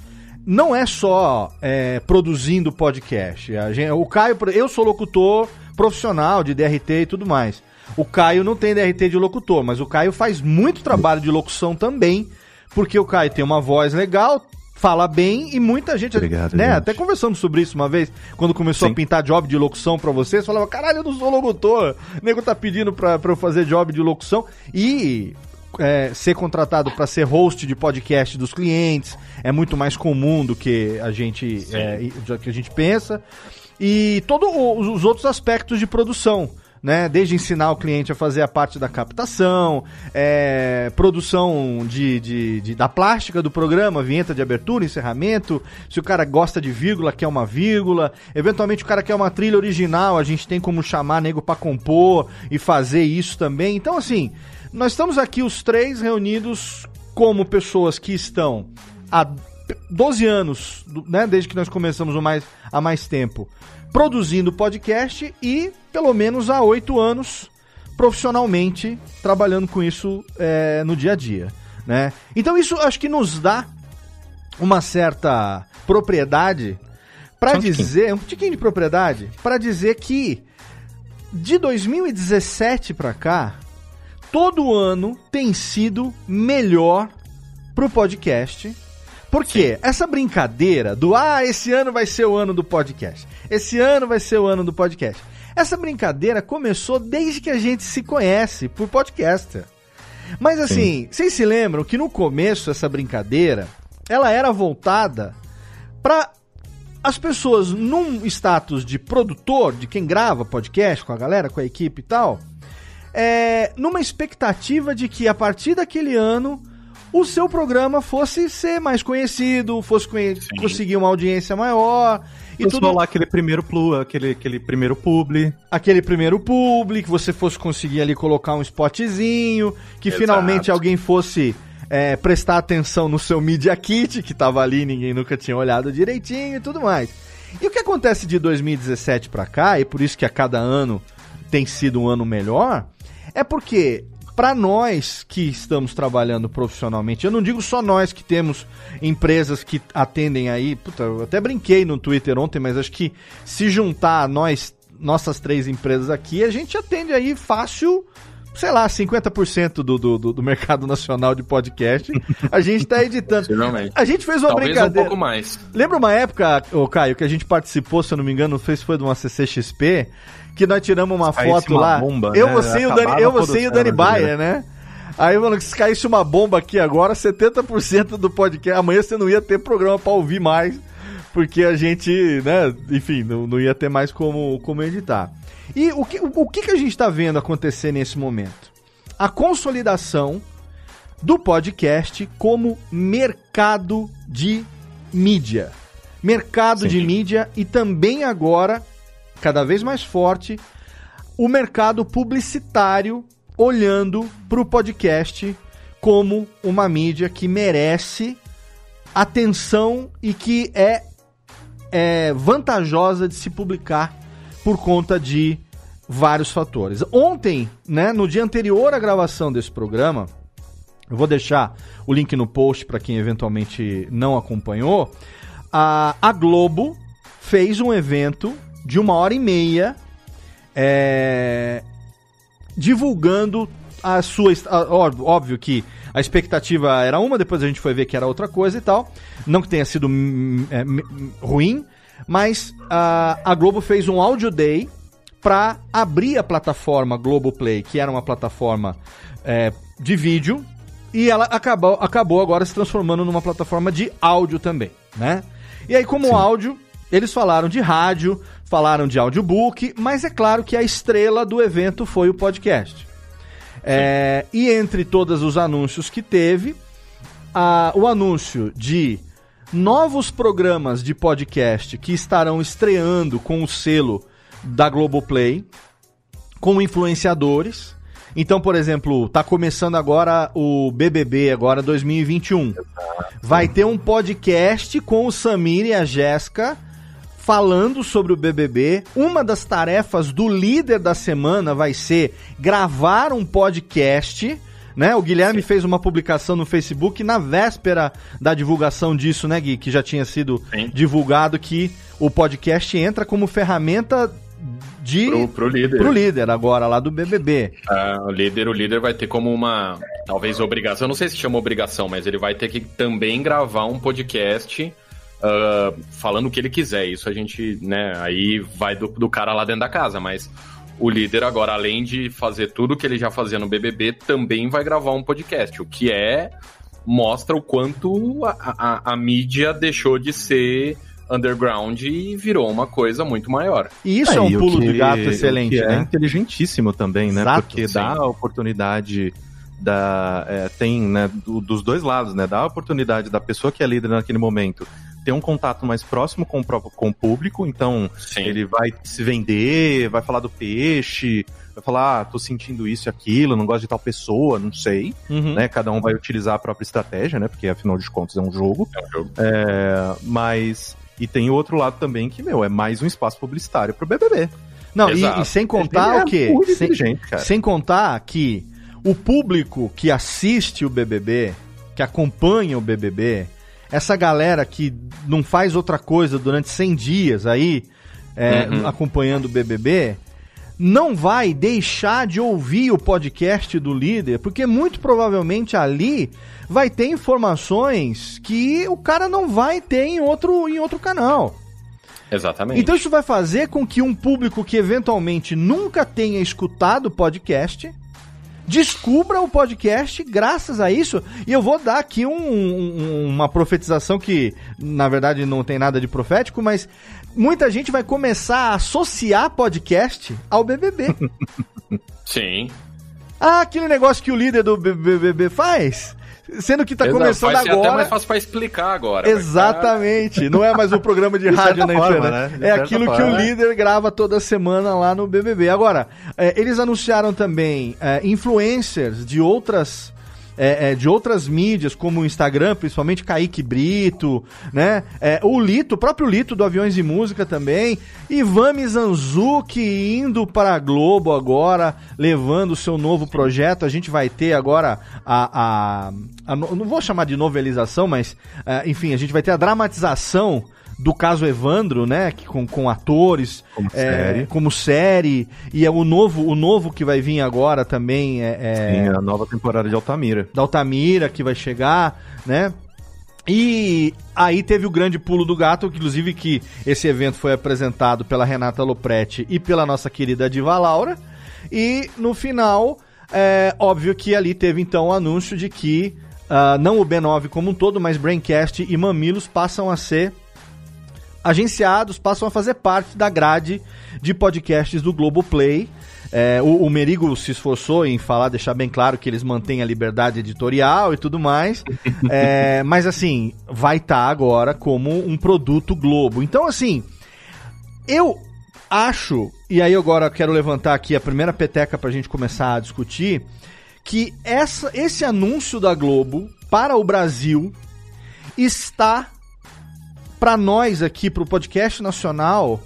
não é só é, produzindo podcast. Gente- o Caio, eu sou locutor profissional de DRT e tudo mais. O Caio não tem DRT de locutor, mas o Caio faz muito trabalho de locução também, porque o Caio tem uma voz legal, fala bem e muita gente, Obrigado, né? gente. Até conversamos sobre isso uma vez, quando começou Sim. a pintar job de locução pra vocês, falava, caralho, eu não sou locutor. O nego tá pedindo pra, pra eu fazer job de locução. E é, ser contratado para ser host de podcast dos clientes é muito mais comum do que a gente, é, do que a gente pensa. E todos os outros aspectos de produção. Né, desde ensinar o cliente a fazer a parte da captação, é, produção de, de- de- da plástica do programa, vinheta de abertura, encerramento. Se o cara gosta de vírgula, quer uma vírgula. Eventualmente o cara quer uma trilha original, a gente tem como chamar nego pra compor e fazer isso também. Então, assim, nós estamos aqui os três reunidos como pessoas que estão há 12 anos, né, desde que nós começamos o mais, há mais tempo, produzindo podcast e pelo menos há 8 anos profissionalmente trabalhando com isso é, no dia a dia. Né? Então isso acho que nos dá uma certa propriedade para tiquinho. dizer, um tiquinho de propriedade, para dizer que de 2017 para cá, todo ano tem sido melhor pro podcast. Porque essa brincadeira do ah, esse ano vai ser o ano do podcast. Esse ano vai ser o ano do podcast. Essa brincadeira começou desde que a gente se conhece por podcaster. Mas assim, vocês se lembram que no começo essa brincadeira, ela era voltada para as pessoas num status de produtor, de quem grava podcast com a galera, com a equipe e tal, é, numa expectativa de que a partir daquele ano o seu programa fosse ser mais conhecido, fosse conhe conseguir uma audiência maior. E tudo lá aquele primeiro plu, aquele, aquele primeiro publi. Aquele primeiro publi, que você fosse conseguir ali colocar um spotzinho, que Exato. finalmente alguém fosse é, prestar atenção no seu Media Kit, que tava ali, ninguém nunca tinha olhado direitinho e tudo mais. E o que acontece de 2017 para cá, e por isso que a cada ano tem sido um ano melhor, é porque para nós que estamos trabalhando profissionalmente, eu não digo só nós que temos empresas que atendem aí, puta, eu até brinquei no Twitter ontem, mas acho que se juntar nós, nossas três empresas aqui, a gente atende aí fácil sei lá, 50% do, do, do mercado nacional de podcast, a gente tá editando. A gente fez uma Talvez brincadeira. um pouco mais. Lembra uma época, ô Caio, que a gente participou, se eu não me engano, fez foi de uma CCXP, que nós tiramos uma foto uma lá. Bomba, eu, né? você, e o Dani, eu, você e o Dani Baia, né? Aí, mano, se caísse uma bomba aqui agora, 70% do podcast. Amanhã você não ia ter programa para ouvir mais, porque a gente, né, enfim, não, não ia ter mais como, como editar. E o que, o que, que a gente está vendo acontecer nesse momento? A consolidação do podcast como mercado de mídia. Mercado Sim. de mídia e também agora, cada vez mais forte, o mercado publicitário olhando para o podcast como uma mídia que merece atenção e que é, é vantajosa de se publicar por conta de vários fatores. Ontem, né, no dia anterior à gravação desse programa, eu vou deixar o link no post para quem eventualmente não acompanhou. A, a Globo fez um evento de uma hora e meia é, divulgando a sua. Óbvio que a expectativa era uma, depois a gente foi ver que era outra coisa e tal. Não que tenha sido é, ruim, mas a, a Globo fez um Audio Day para abrir a plataforma Globoplay, que era uma plataforma é, de vídeo, e ela acabou, acabou agora se transformando numa plataforma de áudio também, né? E aí, como Sim. áudio, eles falaram de rádio, falaram de audiobook, mas é claro que a estrela do evento foi o podcast. É, e entre todos os anúncios que teve, a, o anúncio de novos programas de podcast que estarão estreando com o selo da Globoplay, com influenciadores. Então, por exemplo, tá começando agora o BBB, agora 2021. Vai ter um podcast com o Samir e a Jéssica falando sobre o BBB. Uma das tarefas do líder da semana vai ser gravar um podcast né? O Guilherme fez uma publicação no Facebook na véspera da divulgação disso, né, Gui? Que já tinha sido Sim. divulgado que o podcast entra como ferramenta de pro, pro líder. Pro líder agora lá do BBB. Ah, o líder, o líder vai ter como uma talvez obrigação, não sei se chama obrigação, mas ele vai ter que também gravar um podcast uh, falando o que ele quiser. Isso a gente, né, aí vai do, do cara lá dentro da casa, mas o líder agora, além de fazer tudo que ele já fazia no BBB, também vai gravar um podcast, o que é mostra o quanto a, a, a mídia deixou de ser underground e virou uma coisa muito maior. E isso é, é um pulo que, de gato excelente, é né? É inteligentíssimo também, né? Exato, Porque sim. dá a oportunidade da é, tem né, do, dos dois lados, né? Dá a oportunidade da pessoa que é líder naquele momento ter um contato mais próximo com o, próprio, com o público, então Sim. ele vai se vender, vai falar do peixe, vai falar, ah, tô sentindo isso e aquilo, não gosto de tal pessoa, não sei, uhum. né? Cada um vai utilizar a própria estratégia, né? Porque afinal de contas é um jogo. É um jogo. É, mas. E tem o outro lado também que, meu, é mais um espaço publicitário pro BBB. Não, e, e, sem contar é o quê? Sem, sem contar que o público que assiste o BBB, que acompanha o BBB, essa galera que não faz outra coisa durante 100 dias aí, é, uhum. acompanhando o BBB, não vai deixar de ouvir o podcast do líder, porque muito provavelmente ali vai ter informações que o cara não vai ter em outro, em outro canal. Exatamente. Então isso vai fazer com que um público que eventualmente nunca tenha escutado o podcast descubra o podcast graças a isso. E eu vou dar aqui um, um, uma profetização que, na verdade, não tem nada de profético, mas muita gente vai começar a associar podcast ao BBB. Sim. Ah, aquele negócio que o líder do BBB faz? Sendo que tá Exato, começando vai ser agora. até mais fácil pra explicar agora. Exatamente. Não é mais um programa de rádio na forma, internet. né? É aquilo que forma, o né? líder grava toda semana lá no BBB. Agora, é, eles anunciaram também é, influencers de outras. É, é, de outras mídias, como o Instagram, principalmente Kaique Brito, né? É, o Lito, o próprio Lito do Aviões e Música também. Ivan Mizanzuki indo para a Globo agora, levando o seu novo projeto. A gente vai ter agora a. a, a não vou chamar de novelização, mas é, enfim, a gente vai ter a dramatização do caso Evandro, né? Que, com, com atores. Como é, série. como série. E é o novo, o novo que vai vir agora também é. é Tem a nova temporada de Altamira. da Altamira que vai chegar, né? E aí teve o grande pulo do gato, inclusive que esse evento foi apresentado pela Renata Lopretti e pela nossa querida Diva Laura. E no final, é óbvio que ali teve então o anúncio de que ah, não o B9 como um todo, mas Braincast e Mamilos passam a ser agenciados, passam a fazer parte da grade de podcasts do Globoplay. É, o, o Merigo se esforçou em falar, deixar bem claro que eles mantêm a liberdade editorial e tudo mais. É, mas assim, vai estar agora como um produto Globo. Então, assim, eu acho, e aí agora quero levantar aqui a primeira peteca pra gente começar a discutir, que essa, esse anúncio da Globo para o Brasil está para nós aqui, pro podcast nacional,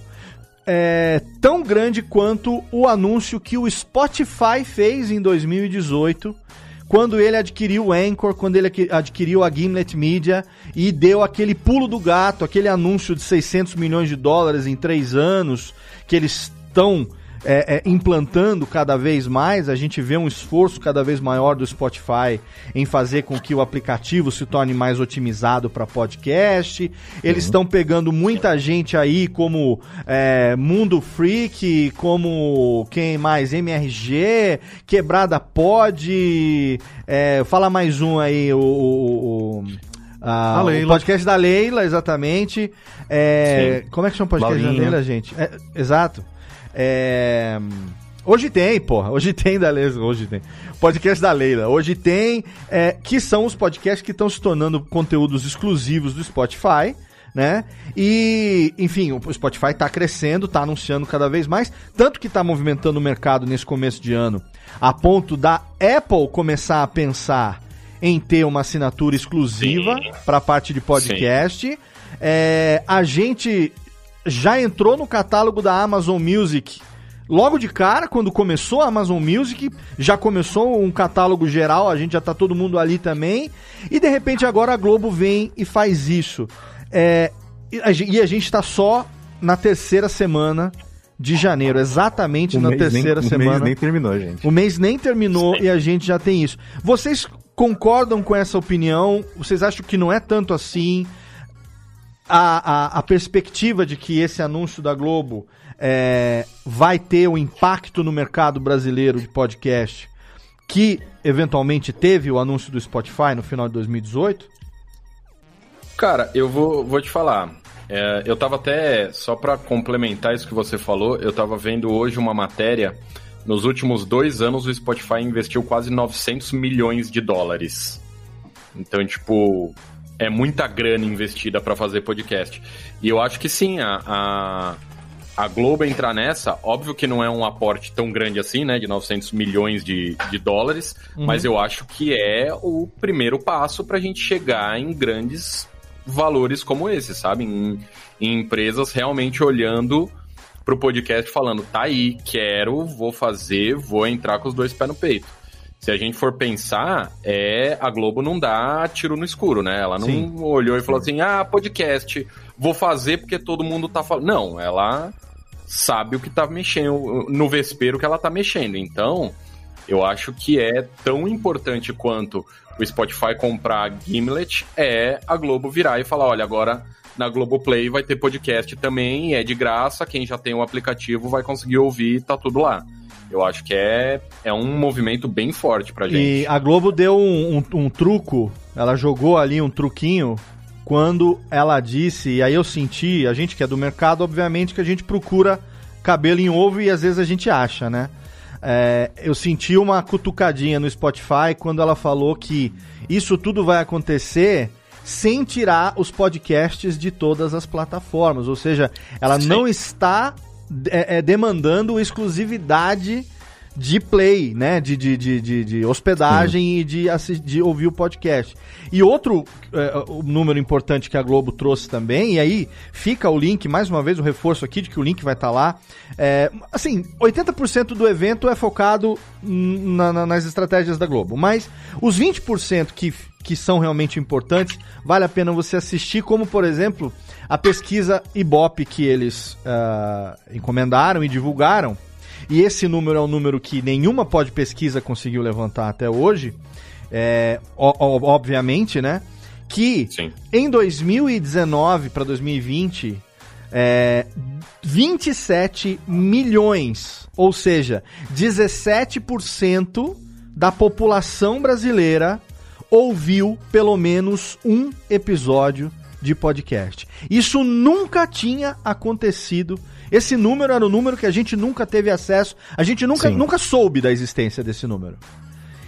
é tão grande quanto o anúncio que o Spotify fez em 2018, quando ele adquiriu o Anchor, quando ele adqui- adquiriu a Gimlet Media e deu aquele pulo do gato, aquele anúncio de 600 milhões de dólares em três anos, que eles estão é, é, implantando cada vez mais, a gente vê um esforço cada vez maior do Spotify em fazer com que o aplicativo se torne mais otimizado para podcast. Eles estão pegando muita gente aí, como é, Mundo Freak, como quem mais? MRG, Quebrada Pod. É, fala mais um aí, o. o- o- ah, o podcast da Leila, exatamente. É, como é que chama o podcast da Laurinha. Leila, gente? É, exato. É, Hoje tem, porra. Hoje tem da Leila. Hoje tem. Podcast da Leila. Hoje tem. é, que são os podcasts que estão se tornando conteúdos exclusivos do Spotify. Né? E, enfim, o Spotify está crescendo, está anunciando cada vez mais, tanto que está movimentando o mercado nesse começo de ano, a ponto da Apple começar a pensar em ter uma assinatura exclusiva para a parte de podcast. É, a gente já entrou no catálogo da Amazon Music logo de cara, quando começou a Amazon Music, já começou um catálogo geral, a gente já tá todo mundo ali também. E de repente agora a Globo vem e faz isso. É, e, a, gen- e a gente tá só na terceira semana de janeiro, exatamente O na mês nem- terceira o semana. mês nem terminou, gente. O mês nem terminou e a gente já tem isso. Vocês concordam com essa opinião? Vocês acham que não é tanto assim? A, a, a perspectiva de que esse anúncio da Globo é, vai ter um impacto no mercado brasileiro de podcast que eventualmente teve o anúncio do Spotify no final de 2018? Cara, eu vou, vou te falar. É, eu tava até, só pra complementar isso que você falou, eu tava vendo hoje uma matéria. Nos últimos dois anos, o Spotify investiu quase 900 milhões de dólares. Então, tipo, é muita grana investida pra fazer podcast. E eu acho que sim, a, a, a Globo entrar nessa, óbvio que não é um aporte tão grande assim, né, de 900 milhões de, de dólares, mas eu acho que é o primeiro passo pra gente chegar em grandes valores como esse, sabe? Em, em empresas realmente olhando pro podcast falando, tá aí, quero, vou fazer, vou entrar com os dois pés no peito. Se a gente for pensar, é a Globo não dá tiro no escuro, né? Ela não Sim. olhou e falou assim: "Ah, podcast, vou fazer porque todo mundo tá falando". Não, ela sabe o que tá mexendo no vespeiro que ela tá mexendo. Então, eu acho que é tão importante quanto o Spotify comprar a Gimlet é a Globo virar e falar, olha, agora na Globoplay vai ter podcast também, é de graça, quem já tem o aplicativo vai conseguir ouvir, tá tudo lá. Eu acho que é, é um movimento bem forte pra gente. E a Globo deu um, um- um truco, ela jogou ali um truquinho quando ela disse, e aí eu senti, a gente que é do mercado, obviamente que a gente procura cabelo em ovo e às vezes a gente acha, né? é, eu senti uma cutucadinha no Spotify quando ela falou que isso tudo vai acontecer sem tirar os podcasts de todas as plataformas. Ou seja, ela Sim. não está é, é, demandando exclusividade de play, né? De, de, de, de, de hospedagem Sim. e de, de ouvir o podcast. E outro é, o número importante que a Globo trouxe também, e aí fica o link, mais uma vez, o reforço aqui de que o link vai estar tá lá. É, assim, 80% do evento é focado na, na, nas estratégias da Globo, mas os 20% que, que são realmente importantes, vale a pena você assistir, como por exemplo a pesquisa Ibope que eles uh, encomendaram e divulgaram e esse número é um número que nenhuma pode pesquisa conseguiu levantar até hoje, é, obviamente, né? Que Sim. em 2019 para 2020, é, 27 milhões, ou seja, 17% da população brasileira ouviu pelo menos um episódio de podcast. Isso nunca tinha acontecido esse número era o número que a gente nunca teve acesso, a gente nunca, nunca soube da existência desse número.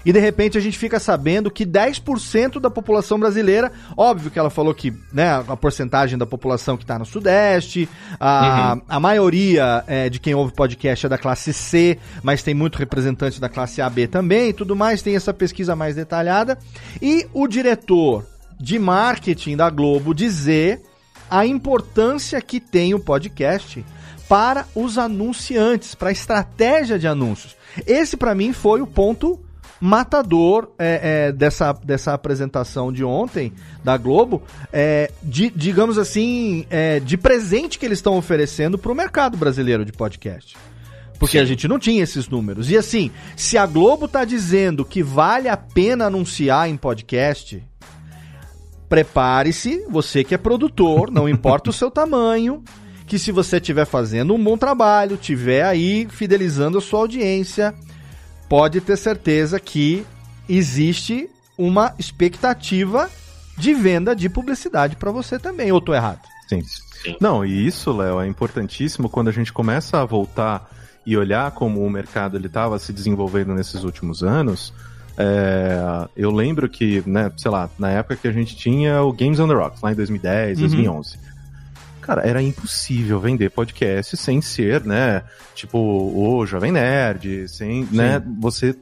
E de repente a gente fica sabendo que 10% da população brasileira, óbvio que ela falou que né, a porcentagem da população que está no Sudeste, a, uhum. a maioria é, de quem ouve podcast é da classe C, mas tem muito representante da classe AB também e tudo mais, tem essa pesquisa mais detalhada. E o diretor de marketing da Globo dizer a importância que tem o podcast para os anunciantes, para a estratégia de anúncios. Esse, para mim, foi o ponto matador é, é, dessa, dessa apresentação de ontem da Globo, é, de, digamos assim, é, de presente que eles estão oferecendo para o mercado brasileiro de podcast. Porque Sim. a gente não tinha esses números. E assim, se a Globo está dizendo que vale a pena anunciar em podcast, prepare-se, você que é produtor, não importa o seu tamanho, que se você estiver fazendo um bom trabalho, estiver aí fidelizando a sua audiência, pode ter certeza que existe uma expectativa de venda de publicidade para você também, ou tô errado? Sim. Sim. Não, e isso, Léo, é importantíssimo quando a gente começa a voltar e olhar como o mercado ele estava se desenvolvendo nesses últimos anos. É, eu lembro que, né, sei lá, na época que a gente tinha o Games on the Rocks, lá em 2010, uhum. 2011 cara, era impossível vender podcast sem ser, né, tipo, o Jovem Nerd, sem, Sim. né, você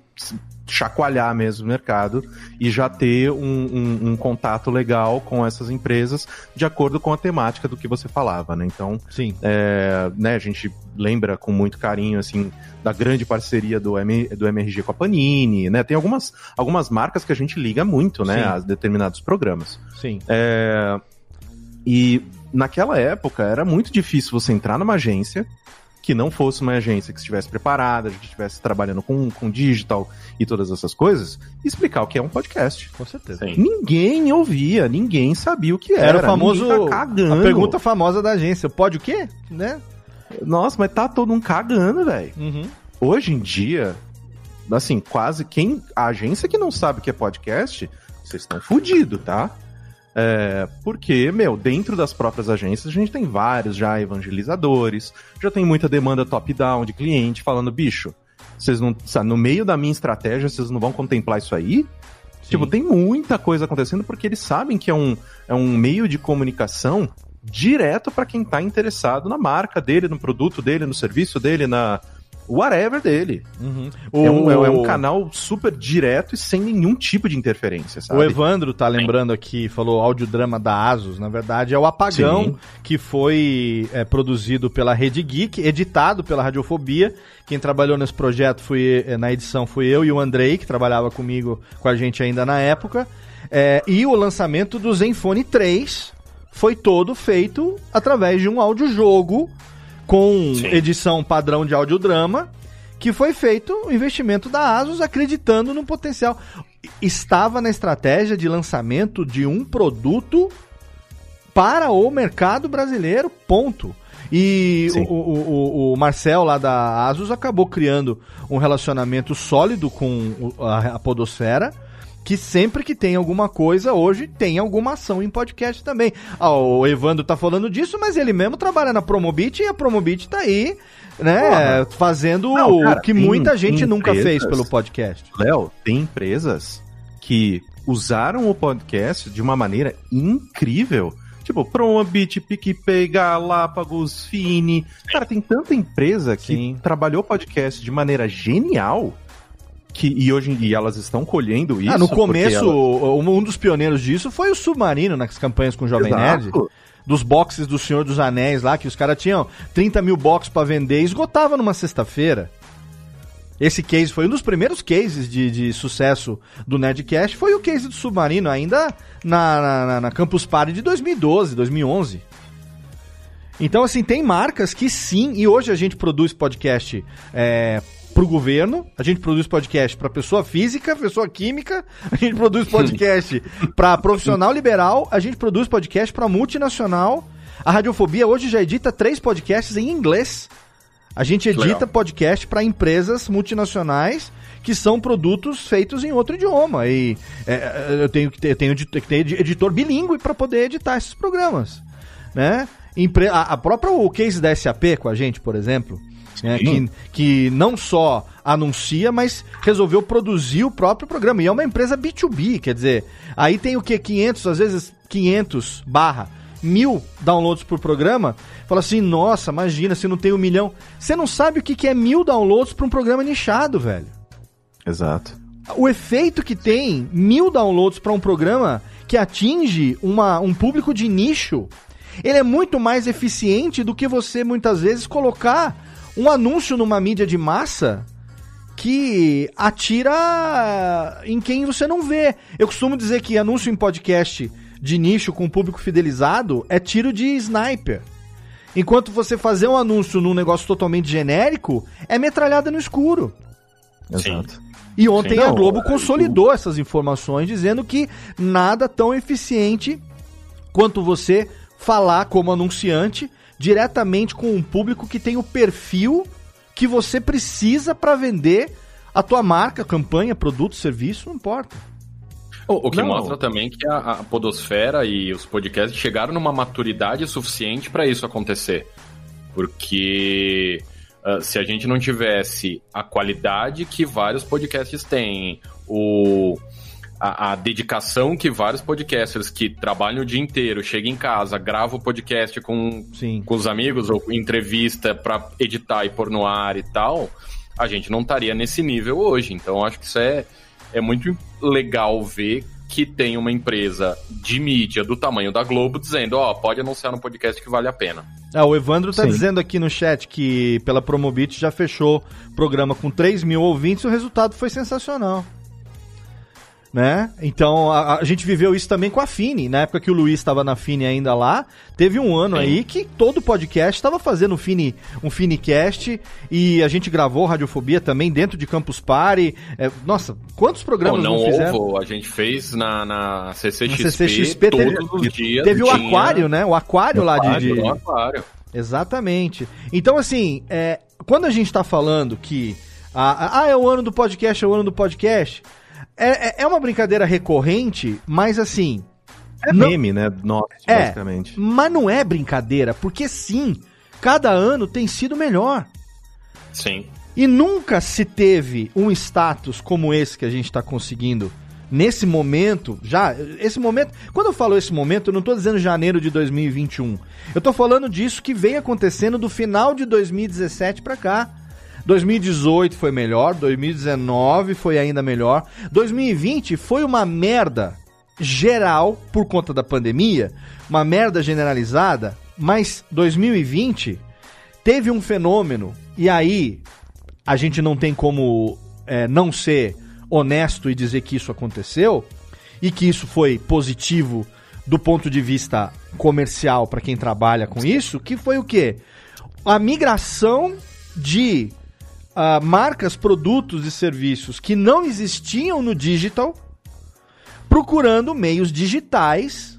chacoalhar mesmo o mercado e já ter um, um, um, contato legal com essas empresas de acordo com a temática do que você falava, né? Então, Sim. É, né, a gente lembra com muito carinho, assim, da grande parceria do, M, do MRG com a Panini, né? Tem algumas, algumas marcas que a gente liga muito, né, Sim. a determinados programas. Sim. É, e naquela época era muito difícil você entrar numa agência que não fosse uma agência que estivesse preparada, que estivesse trabalhando com, com digital e todas essas coisas, e explicar o que é um podcast. Com certeza. Sim. Ninguém ouvia, ninguém sabia o que era. Era o famoso. Tá a pergunta famosa da agência: pode o quê? Né? Nossa, mas tá todo mundo cagando, velho. Uhum. Hoje em dia, assim, quase quem. A agência que não sabe o que é podcast, vocês estão fodidos, tá? É, porque, meu, dentro das próprias agências a gente tem vários já evangelizadores, já tem muita demanda top-down de cliente falando, bicho, vocês não. Sabe, no meio da minha estratégia, vocês não vão contemplar isso aí? Sim. Tipo, tem muita coisa acontecendo porque eles sabem que é um, é um meio de comunicação direto para quem está interessado na marca dele, no produto dele, no serviço dele, na, whatever dele. Uhum. O... É, um, é, um, canal super direto e sem nenhum tipo de interferência, sabe? O Evandro tá lembrando aqui, falou audiodrama da Asus, na verdade é o Apagão, Sim. que foi é, produzido pela Rede Geek, editado pela Radiofobia. Quem trabalhou nesse projeto foi, é, na edição foi eu e o Andrei, que trabalhava comigo, com a gente ainda na época. É, e o lançamento do Zenfone 3 foi todo feito através de um audiojogo com Sim. edição padrão de audiodrama, que foi feito o investimento da Asus acreditando no potencial. Estava na estratégia de lançamento de um produto para o mercado brasileiro, ponto. E o, o, o, o, Marcel lá da Asus acabou criando um relacionamento sólido com a, a Podosfera que sempre que tem alguma coisa, hoje tem alguma ação em podcast também. Ah, o Evandro tá falando disso, mas ele mesmo trabalha na Promobit e a Promobit tá aí, né, Porra. fazendo Não, cara, o que muita gente nunca fez pelo podcast. Léo, tem empresas que usaram o podcast de uma maneira incrível. Tipo, Promobit, PicPay, Galápagos, Fini. Cara, tem tanta empresa que Sim. trabalhou podcast de maneira genial que, e hoje em dia elas estão colhendo isso. Ah, no começo, ela... um dos pioneiros disso foi o Submarino nas campanhas com o Jovem Exato. Nerd. Dos boxes do Senhor dos Anéis lá, que os caras tinham 30 mil boxes para vender e esgotava numa sexta-feira. Esse case foi um dos primeiros cases de, de sucesso do Nerdcast, foi o case do Submarino, ainda na, na, na Campus Party de 2012, 2011. Então, assim, tem marcas que sim, e hoje a gente produz podcast é, pro governo, a gente produz podcast para pessoa física, pessoa química, a gente produz podcast para profissional liberal, a gente produz podcast para multinacional. A Radiofobia hoje já edita três podcasts em inglês. A gente edita Legal. podcast para empresas multinacionais que são produtos feitos em outro idioma. E é, é eu tenho que ter, tenho que ter editor bilíngue para poder editar esses programas, né? A, própria o case da SAP com a gente, por exemplo, né, que, que não só anuncia, mas resolveu produzir o próprio programa. E é uma empresa B2B, quer dizer, aí tem o que? 500, às vezes 500 barra mil downloads por programa. Fala assim, nossa, imagina, se não tem um milhão. Você não sabe o que é mil downloads para um programa nichado, velho. Exato. O efeito que tem mil downloads para um programa que atinge uma, um público de nicho, ele é muito mais eficiente do que você muitas vezes colocar um anúncio numa mídia de massa que atira em quem você não vê. Eu costumo dizer que anúncio em podcast de nicho com público fidelizado é tiro de sniper. Enquanto você fazer um anúncio num negócio totalmente genérico, é metralhada no escuro. Exato. E ontem Sim, não, a Globo consolidou essas informações dizendo que nada tão eficiente quanto você falar como anunciante diretamente com um público que tem o perfil que você precisa para vender a tua marca, campanha, produto, serviço, não importa. O, o que não. mostra também que a, a, podosfera e os podcasts chegaram numa maturidade suficiente para isso acontecer. Porque uh, se a gente não tivesse a qualidade que vários podcasts têm, o a, a, dedicação que vários podcasters que trabalham o dia inteiro, chegam em casa, gravam o podcast com, com os amigos ou entrevista para editar e pôr no ar e tal, a gente não estaria nesse nível hoje. Então acho que isso é, é muito legal ver que tem uma empresa de mídia do tamanho da Globo dizendo, ó, oh, pode anunciar no podcast que vale a pena. Ah, o Evandro tá Sim. dizendo aqui no chat que pela Promobit já fechou programa com 3 mil ouvintes e o resultado foi sensacional né? Então a, a, gente viveu isso também com a Fini, na época que o Luiz estava na Fini ainda lá, teve um ano Sim. aí que todo podcast estava fazendo um Fini, um Finicast e a gente gravou Radiofobia também dentro de Campus Party. É, nossa, quantos programas não, não fizeram? Ovo, a gente fez na, na CCXP, na CCXP todos teve, os dias. Teve o aquário, né? O aquário o lá aquário, de, de... O aquário. Exatamente. Então assim, é, quando a gente está falando que ah, ah, é o ano do podcast, é o ano do podcast é, é, é uma brincadeira recorrente, mas assim. É não... meme, né? Nossa, é, basicamente. Mas não é brincadeira, porque sim, cada ano tem sido melhor. Sim. E nunca se teve um status como esse que a gente está conseguindo nesse momento, já, esse momento, quando eu falo esse momento, eu não estou dizendo janeiro de 2021. Eu estou falando disso que vem acontecendo do final de 2017 para cá. 2018 foi melhor, 2019 foi ainda melhor, 2020 foi uma merda geral por conta da pandemia, uma merda generalizada, mas 2020 teve um fenômeno e aí a gente não tem como é, não ser honesto e dizer que isso aconteceu e que isso foi positivo do ponto de vista comercial para quem trabalha com isso, que foi o quê? A migração de uh, marcas, produtos e serviços que não existiam no digital, procurando meios digitais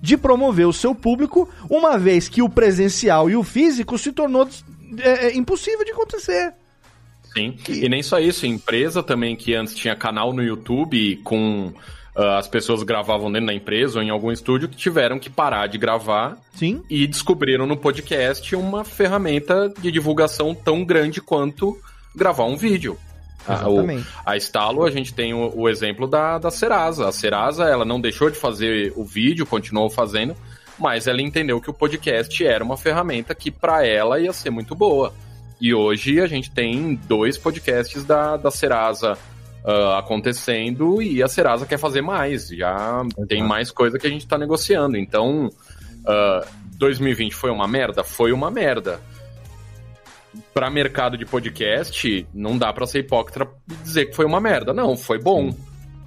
de promover o seu público, uma vez que o presencial e o físico se tornou é, é, impossível de acontecer. Sim. E nem só isso, empresa também que antes tinha canal no YouTube com Uh, as pessoas gravavam dentro da empresa ou em algum estúdio que tiveram que parar de gravar Sim. e descobriram no podcast uma ferramenta de divulgação tão grande quanto gravar um vídeo. A, a Estalo, a gente tem o, o, exemplo da, da Serasa. A Serasa, ela não deixou de fazer o vídeo, continuou fazendo, mas ela entendeu que o podcast era uma ferramenta que para ela ia ser muito boa. E hoje a gente tem dois podcasts da, da Serasa uh, acontecendo e a Serasa quer fazer mais. Já Exato. tem mais coisa que a gente está negociando. Então, uh, 2020 foi uma merda? Foi uma merda. Para mercado de podcast, não dá para ser hipócrita e dizer que foi uma merda. Não, foi bom.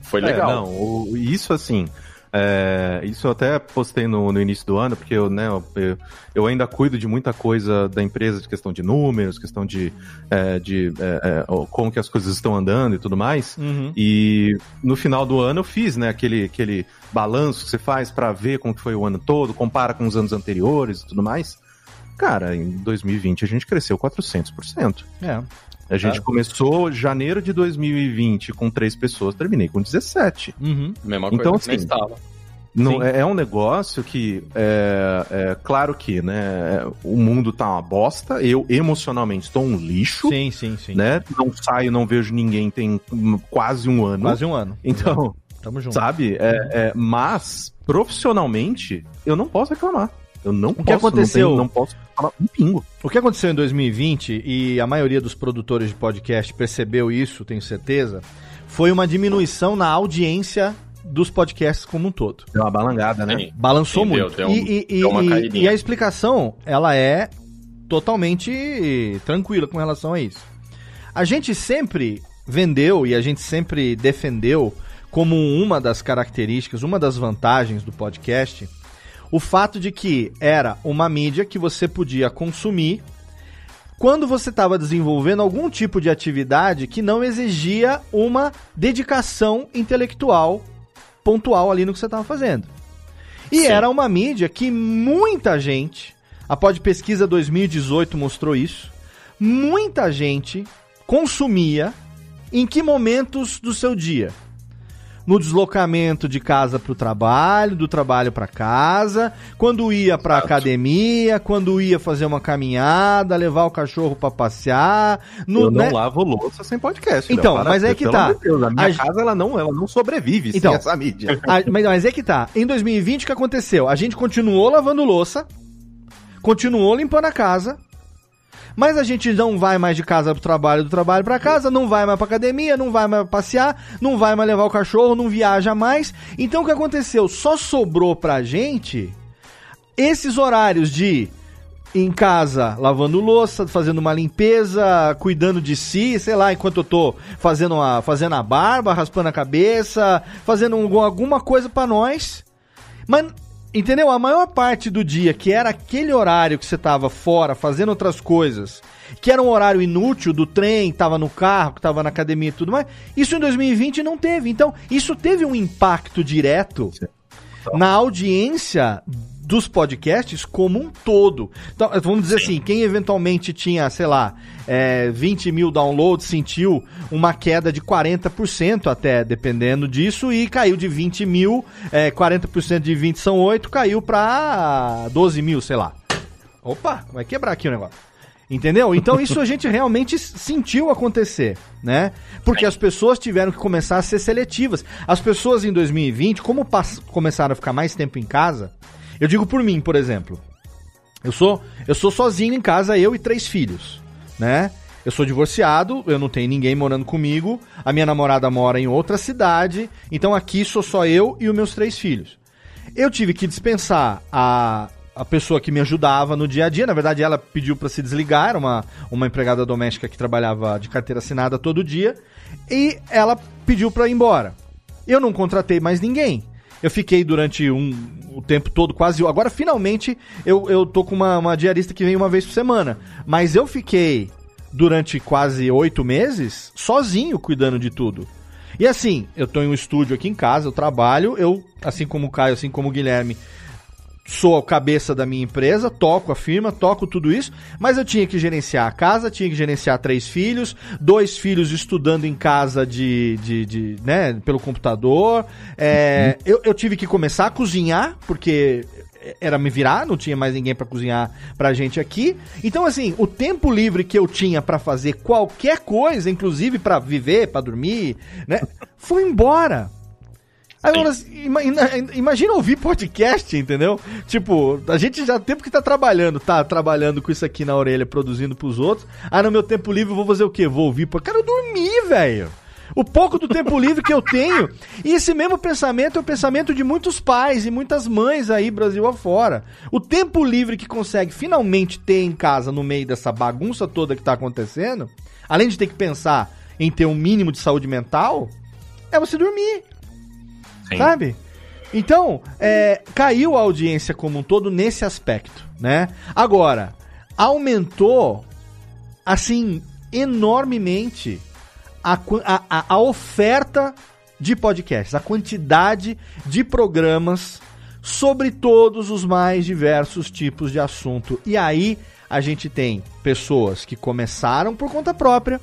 Foi é, legal. É, não, o, isso assim, é, isso eu até postei no, no, início do ano, porque eu, né, eu, eu, ainda cuido de muita coisa da empresa, de questão de números, questão de, é, de é, é como que as coisas estão andando e tudo mais. Uhum. E no final do ano eu fiz né, aquele, aquele balanço que você faz para ver como que foi o ano todo, compara com os anos anteriores e tudo mais. Cara, em 2020 a gente cresceu 400%. É. A gente começou janeiro de 2020 com três pessoas, terminei com 17. Uhum. Mesma então, coisa assim, estava. Não, é, é, um negócio que, é, é, claro que, né, o mundo tá uma bosta, eu emocionalmente estou um lixo. Sim, sim, sim. Né, não saio, não vejo ninguém tem quase um ano. Quase um ano. Então, Tamo junto. sabe, é, é, mas profissionalmente eu não posso reclamar. Eu não o posso, que aconteceu? Não, tenho, não posso falar um pingo. O que aconteceu em 2020, e a maioria dos produtores de podcast percebeu isso, tenho certeza, foi uma diminuição na audiência dos podcasts como um todo. Deu uma balangada, né? Sim. Balançou Sim, muito. Deu, deu, e, e, e, e a explicação, ela é totalmente tranquila com relação a isso. A gente sempre vendeu e a gente sempre defendeu como uma das características, uma das vantagens do podcast, o fato de que era uma mídia que você podia consumir quando você estava desenvolvendo algum tipo de atividade que não exigia uma dedicação intelectual pontual ali no que você estava fazendo. E Sim. era uma mídia que muita gente, a Pod Pesquisa 2018 mostrou isso, muita gente consumia em que momentos do seu dia? No deslocamento de casa para o trabalho, do trabalho para casa, quando ia para academia, quando ia fazer uma caminhada, levar o cachorro para passear. No, Eu não né? lavo louça sem podcast. Então, mas é que tá. Deus, a minha a casa ela não, ela não sobrevive então, sem essa mídia. A, mas, mas é que tá. Em 2020 o que aconteceu? A gente continuou lavando louça, continuou limpando a casa, mas a gente não vai mais de casa pro trabalho, do trabalho para casa, não vai mais pra academia, não vai mais passear, não vai mais levar o cachorro, não viaja mais. Então o que aconteceu? Só sobrou pra gente esses horários de em casa lavando louça, fazendo uma limpeza, cuidando de si, sei lá, enquanto eu tô fazendo a, fazendo a barba, raspando a cabeça, fazendo alguma coisa para nós. Mas Entendeu? A maior parte do dia, que era aquele horário que você tava fora, fazendo outras coisas, que era um horário inútil do trem, tava no carro, que tava na academia e tudo mais, isso em 2020 não teve. Então, isso teve um impacto direto na audiência dos podcasts como um todo. Então, vamos dizer Sim. assim, quem eventualmente tinha, sei lá, é, 20 mil downloads sentiu uma queda de 40% até, dependendo disso, e caiu de 20 mil, é, 40% de 20 são 8, caiu para 12 mil, sei lá. Opa, vai quebrar aqui o negócio. Entendeu? Então isso a gente realmente sentiu acontecer, né? Porque as pessoas tiveram que começar a ser seletivas. As pessoas em 2020, como começaram a ficar mais tempo em casa, eu digo por mim, por exemplo. Eu sou, eu sou sozinho em casa, eu e três filhos, né? Eu sou divorciado, eu não tenho ninguém morando comigo, a minha namorada mora em outra cidade, então aqui sou só eu e os meus três filhos. Eu tive que dispensar a, a pessoa que me ajudava no dia a dia, na verdade ela pediu para se desligar, era uma, uma empregada doméstica que trabalhava de carteira assinada todo dia, e ela pediu para ir embora. Eu não contratei mais ninguém. Eu fiquei durante um, o tempo todo, quase. Agora, finalmente, eu, eu tô com uma, uma diarista que vem uma vez por semana. Mas eu fiquei durante quase oito meses sozinho cuidando de tudo. E assim, eu tô em um estúdio aqui em casa, eu trabalho, eu, assim como o Caio, assim como o Guilherme, sou a cabeça da minha empresa, toco a firma, toco tudo isso, mas eu tinha que gerenciar a casa, tinha que gerenciar três filhos, dois filhos estudando em casa de, de, de né, pelo computador. É, eu, eu tive que começar a cozinhar, porque era me virar, não tinha mais ninguém para cozinhar pra gente aqui. Então, assim, o tempo livre que eu tinha para fazer qualquer coisa, inclusive para viver, para dormir, né, foi embora. Agora, imagina ouvir podcast, entendeu? Tipo, a gente já tempo que tá trabalhando, tá trabalhando com isso aqui na orelha, produzindo pros outros. Ah, no meu tempo livre eu vou fazer o quê? Vou ouvir. Cara, eu dormi, velho. O pouco do tempo livre que eu tenho. E esse mesmo pensamento é o pensamento de muitos pais e muitas mães aí, Brasil afora. O tempo livre que consegue finalmente ter em casa no meio dessa bagunça toda que tá acontecendo, além de ter que pensar em ter um mínimo de saúde mental, é você dormir. Sim. Sabe? Então, é, caiu a audiência como um todo nesse aspecto, né? Agora, aumentou, assim, enormemente a, a, a oferta de podcasts, a quantidade de programas sobre todos os mais diversos tipos de assunto. E aí a gente tem pessoas que começaram por conta própria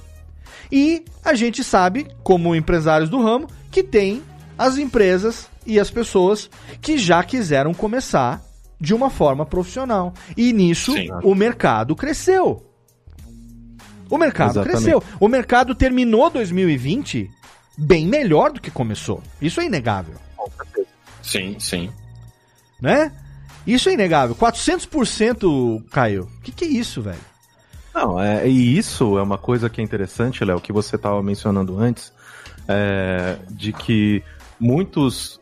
e a gente sabe, como empresários do ramo, que tem as empresas e as pessoas que já quiseram começar de uma forma profissional. E nisso Sim. o mercado cresceu. O mercado Exatamente. cresceu. O mercado terminou 2020 bem melhor do que começou. Isso é inegável. Sim, sim. Né? Isso é inegável. 400% caiu. O que, que é isso, velho? Não, é, e isso é uma coisa que é interessante, Léo, que você estava mencionando antes, é, de que muitos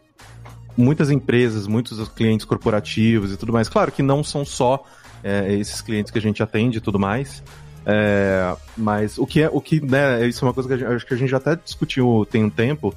muitas empresas, muitos clientes corporativos e tudo mais. Claro que não são só é, esses clientes que a gente atende e tudo mais. É, mas o que é o que, né, isso é uma coisa que a gente, acho que a gente já até discutiu tem um tempo,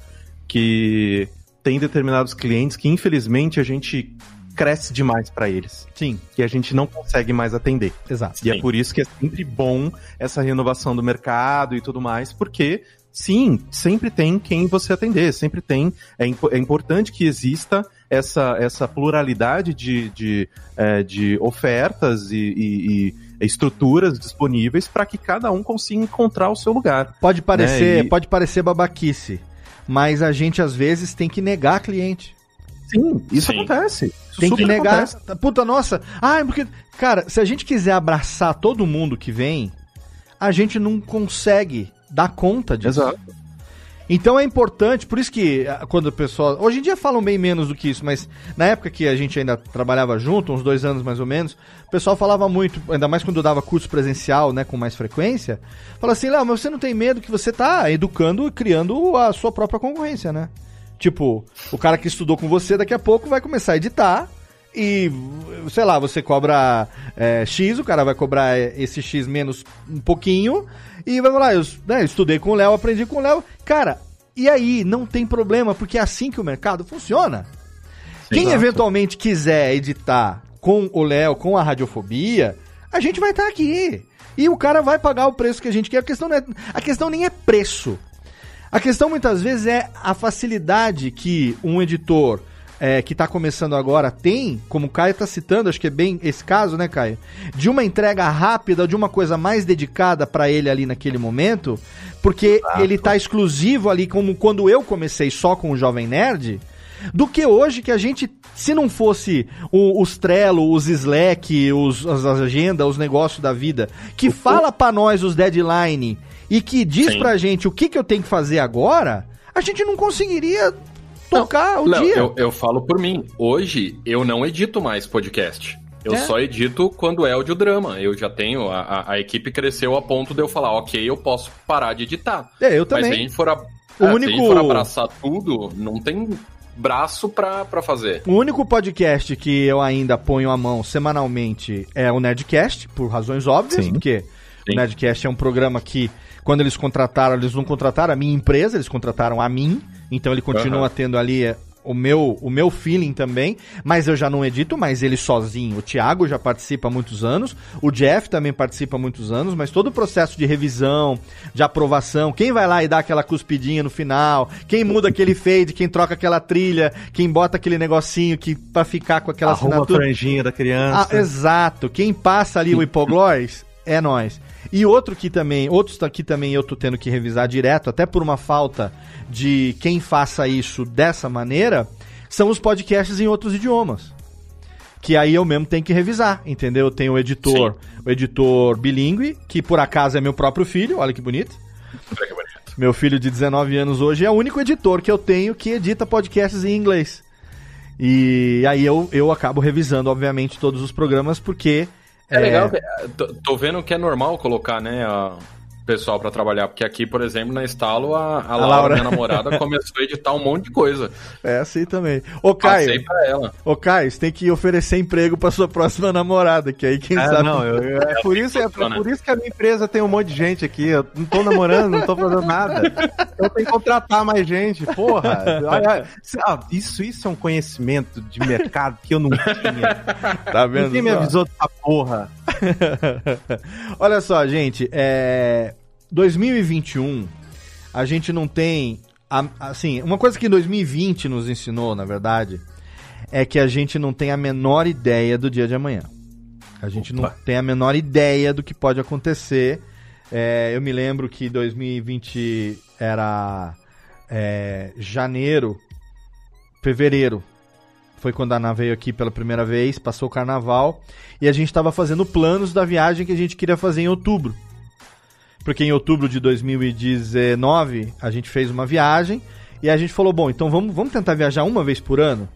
que tem determinados clientes que infelizmente a gente cresce demais para eles. Sim. Que a gente não consegue mais atender. Exato. E é Sim. é por isso que é sempre bom essa renovação do mercado e tudo mais, porque sim, sempre tem quem você atender, sempre tem. É, é importante que exista essa, essa pluralidade de, de, é, de ofertas e, e, e estruturas disponíveis para que cada um consiga encontrar o seu lugar. Pode parecer, né? e... pode parecer babaquice, mas a gente às vezes tem que negar cliente. Sim, isso Sim. acontece. Isso tem que negar. Acontece. Puta, nossa. Ah, porque. Cara, se a gente quiser abraçar todo mundo que vem, a gente não consegue dar conta disso. Exato. Então é importante, por isso que ah, quando o pessoal. Hoje em dia falam bem menos do que isso, mas na época que a gente ainda trabalhava junto, uns dois anos mais ou menos, o pessoal falava muito, ainda mais quando eu dava curso presencial, né, com mais frequência, fala assim, Léo, mas você não tem medo que você tá educando e criando a sua própria concorrência, né? Tipo, o cara que estudou com você daqui a pouco vai começar a editar e, sei lá, você cobra é, X, o cara vai cobrar esse X menos um pouquinho e vai lá, eu né, estudei com o Léo, aprendi com o Léo. Cara, e aí, não tem problema, porque é assim que o mercado funciona. Sim, Quem exato. eventualmente quiser editar com o Léo, com a radiofobia, a gente vai estar tá aqui. E o cara vai pagar o preço que a gente quer. A questão, é, a questão nem é preço. A questão muitas vezes é a facilidade que um editor é, que está começando agora tem, como o Caio está citando, acho que é bem esse caso, né, Caio? De uma entrega rápida, de uma coisa mais dedicada para ele ali naquele momento, porque ele está exclusivo ali, como quando eu comecei só com o Jovem Nerd, do que hoje que a gente, se não fosse o, os Trello, os Slack, os, as agendas, os negócios da vida, que fala para nós os deadline e que diz Sim. pra gente o que, que eu tenho que fazer agora, a gente não conseguiria tocar não, o dia. Eu, eu falo por mim. Hoje eu não edito mais podcast. Eu é. só edito quando é audiodrama. Eu já tenho. A, a, a, equipe cresceu a ponto de eu falar, ok, eu posso parar de editar. É, eu também. Mas se a gente for, a, o é, único... se a gente for abraçar tudo, não tem braço pra, pra fazer. O único podcast que eu ainda ponho a mão semanalmente é o Nerdcast, por razões óbvias, Sim. porque Sim. o Nerdcast é um programa que, quando eles contrataram, eles não contrataram a minha empresa, eles contrataram a mim. Então ele continua uhum. tendo ali o meu, o meu feeling também, mas eu já não edito mais ele sozinho. O Thiago já participa há muitos anos, o Jeff também participa há muitos anos, mas todo o processo de revisão, de aprovação, quem vai lá e dá aquela cuspidinha no final, quem muda aquele fade, quem troca aquela trilha, quem bota aquele negocinho que para ficar com aquela Arruma assinatura. a franjinha da criança. Ah, exato. Quem passa ali o hipoglós é nós. E outro que também, outros que também eu tô tendo que revisar direto, até por uma falta de quem faça isso dessa maneira, são os podcasts em outros idiomas. Que aí eu mesmo tenho que revisar, entendeu? Eu tenho o editor, Sim. o editor bilíngue, que por acaso é meu próprio filho, olha que bonito. Olha que bonito. Meu filho de 19 anos hoje é o único editor que eu tenho que edita podcasts em inglês. E aí eu, eu acabo revisando, obviamente, todos os programas, porque é, é. legal, tô, tô, vendo que é normal colocar, né, a, pessoal para trabalhar, porque aqui, por exemplo, na Estalo, a, a, a Laura, Laura, minha namorada, começou a editar um monte de coisa. É assim também. Ô, Caio. Passei pra ela. Ô, Caio, você tem que oferecer emprego para sua próxima namorada, que aí quem é, sabe. Não, eu, eu, é, por isso, é, por isso que a minha empresa tem um monte de gente aqui. Eu não tô namorando, não tô fazendo nada. Eu tenho que contratar mais gente, porra. Olha, ah, isso, isso é um conhecimento de mercado que eu não tinha. Tá vendo? Ninguém me avisou dessa porra. Olha só, gente, é 2021 a gente não tem assim, uma coisa que 2020 nos ensinou, na verdade, é que a gente não tem a menor ideia do dia de amanhã. A gente Opa. não tem a menor ideia do que pode acontecer. É, eu me lembro que 2020 era é, janeiro, fevereiro foi quando a Ana veio aqui pela primeira vez, passou o carnaval, e a gente estava fazendo planos da viagem que a gente queria fazer em outubro. Porque em outubro de 2019 a gente fez uma viagem e a gente falou: bom, então vamos, vamos tentar viajar uma vez por ano?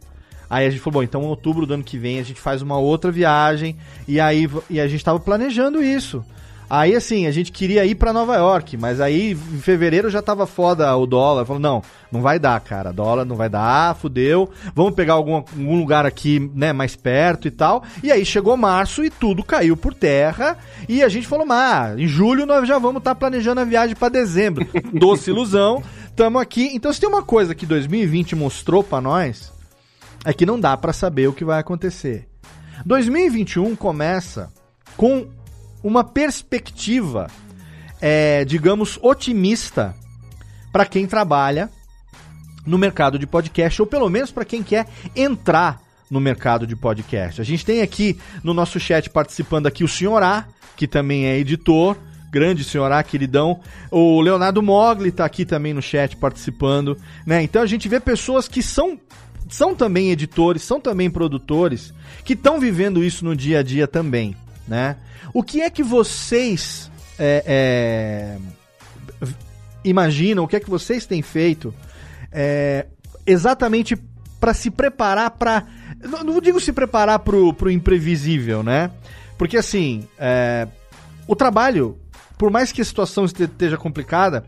Aí a gente falou: bom, então em outubro do ano que vem a gente faz uma outra viagem, e aí e a gente estava planejando isso. Aí, assim, a gente queria ir para Nova York, mas aí em fevereiro já tava foda o dólar. Falou, não, não vai dar, cara. Dólar não vai dar, fudeu. Vamos pegar algum, algum lugar aqui, né, mais perto e tal. E aí chegou março e tudo caiu por terra. E a gente falou, ah, em julho nós já vamos estar tá planejando a viagem para dezembro. Doce ilusão, tamo aqui. Então, se tem uma coisa que 2020 mostrou para nós, é que não dá para saber o que vai acontecer. 2021 começa com uma perspectiva, é, digamos, otimista para quem trabalha no mercado de podcast, ou pelo menos para quem quer entrar no mercado de podcast. A gente tem aqui no nosso chat participando aqui o Senhor A, que também é editor, grande Senhor A, queridão. O Leonardo Mogli está aqui também no chat participando, né? Então a gente vê pessoas que são são também editores, são também produtores, que estão vivendo isso no dia a dia também, né? O que é que vocês é, é, imaginam, o que é que vocês têm feito é, exatamente para se preparar para. Não, não, digo se preparar para o imprevisível, né? Porque assim, é, o trabalho, por mais que a situação esteja complicada,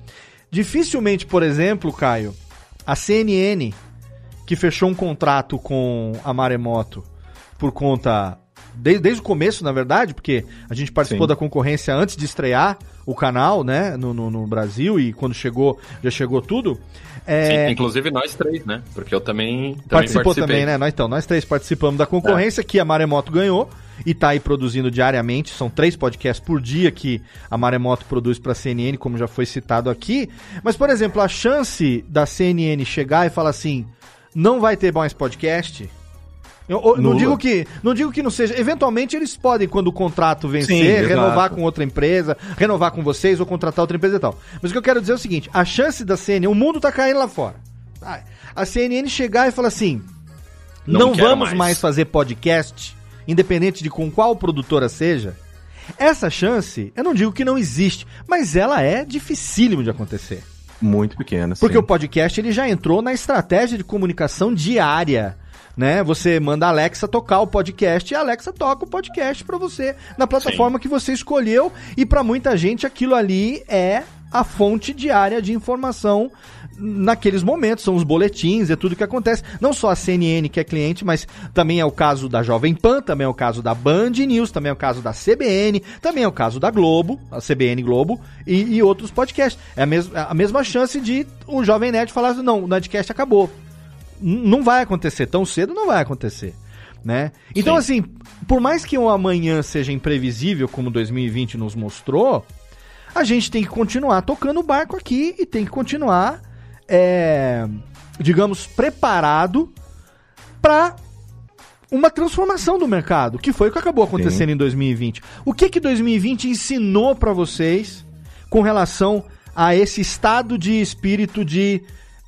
dificilmente, por exemplo, Caio, a CNN, que fechou um contrato com a Maremoto por conta desde, desde o começo, na verdade, porque a gente participou Sim. da concorrência antes de estrear o canal, né, no, no, no, Brasil, e quando chegou, já chegou tudo. É... Sim, inclusive nós três, né? Porque eu também, também Participou participei. também, né? Nós, então, nós três participamos da concorrência é. que a Maremoto ganhou e tá aí produzindo diariamente. São três podcasts por dia que a Maremoto produz para a CNN, como já foi citado aqui. Mas, por exemplo, a chance da CNN chegar e falar assim: não vai ter mais podcast eu, eu não, digo que, não digo que não seja. Eventualmente eles podem, quando o contrato vencer, Sim, renovar com outra empresa, renovar com vocês ou contratar outra empresa e tal. Mas o que eu quero dizer é o seguinte: a chance da CNN, o mundo tá caindo lá fora. A CNN chegar e falar assim: não, não vamos mais. mais fazer podcast, independente de com qual produtora seja. Essa chance, eu não digo que não existe, mas ela é dificílimo de acontecer. Muito pequena. Porque sim. o podcast ele já entrou na estratégia de comunicação diária né? Você manda a Alexa tocar o podcast e a Alexa toca o podcast para você na plataforma Sim. que você escolheu e para muita gente aquilo ali é a fonte diária de informação naqueles momentos, são os boletins, é tudo que acontece. Não só a CNN que é cliente, mas também é o caso da Jovem Pan, também é o caso da Band News, também é o caso da CBN, também é o caso da Globo, a CBN Globo e, e outros podcasts. É a, mes a mesma chance de o Jovem Nerd falar assim, não, o Nerdcast acabou Não vai acontecer tão cedo, não vai acontecer, né? Então, assim, por mais que o amanhã seja imprevisível, como 2020 nos mostrou, a gente tem que continuar tocando o barco aqui e tem que continuar, é, digamos, preparado para uma transformação do mercado, que foi o que acabou acontecendo em 2020. O que que 2020 ensinou para vocês com relação a esse estado de espírito de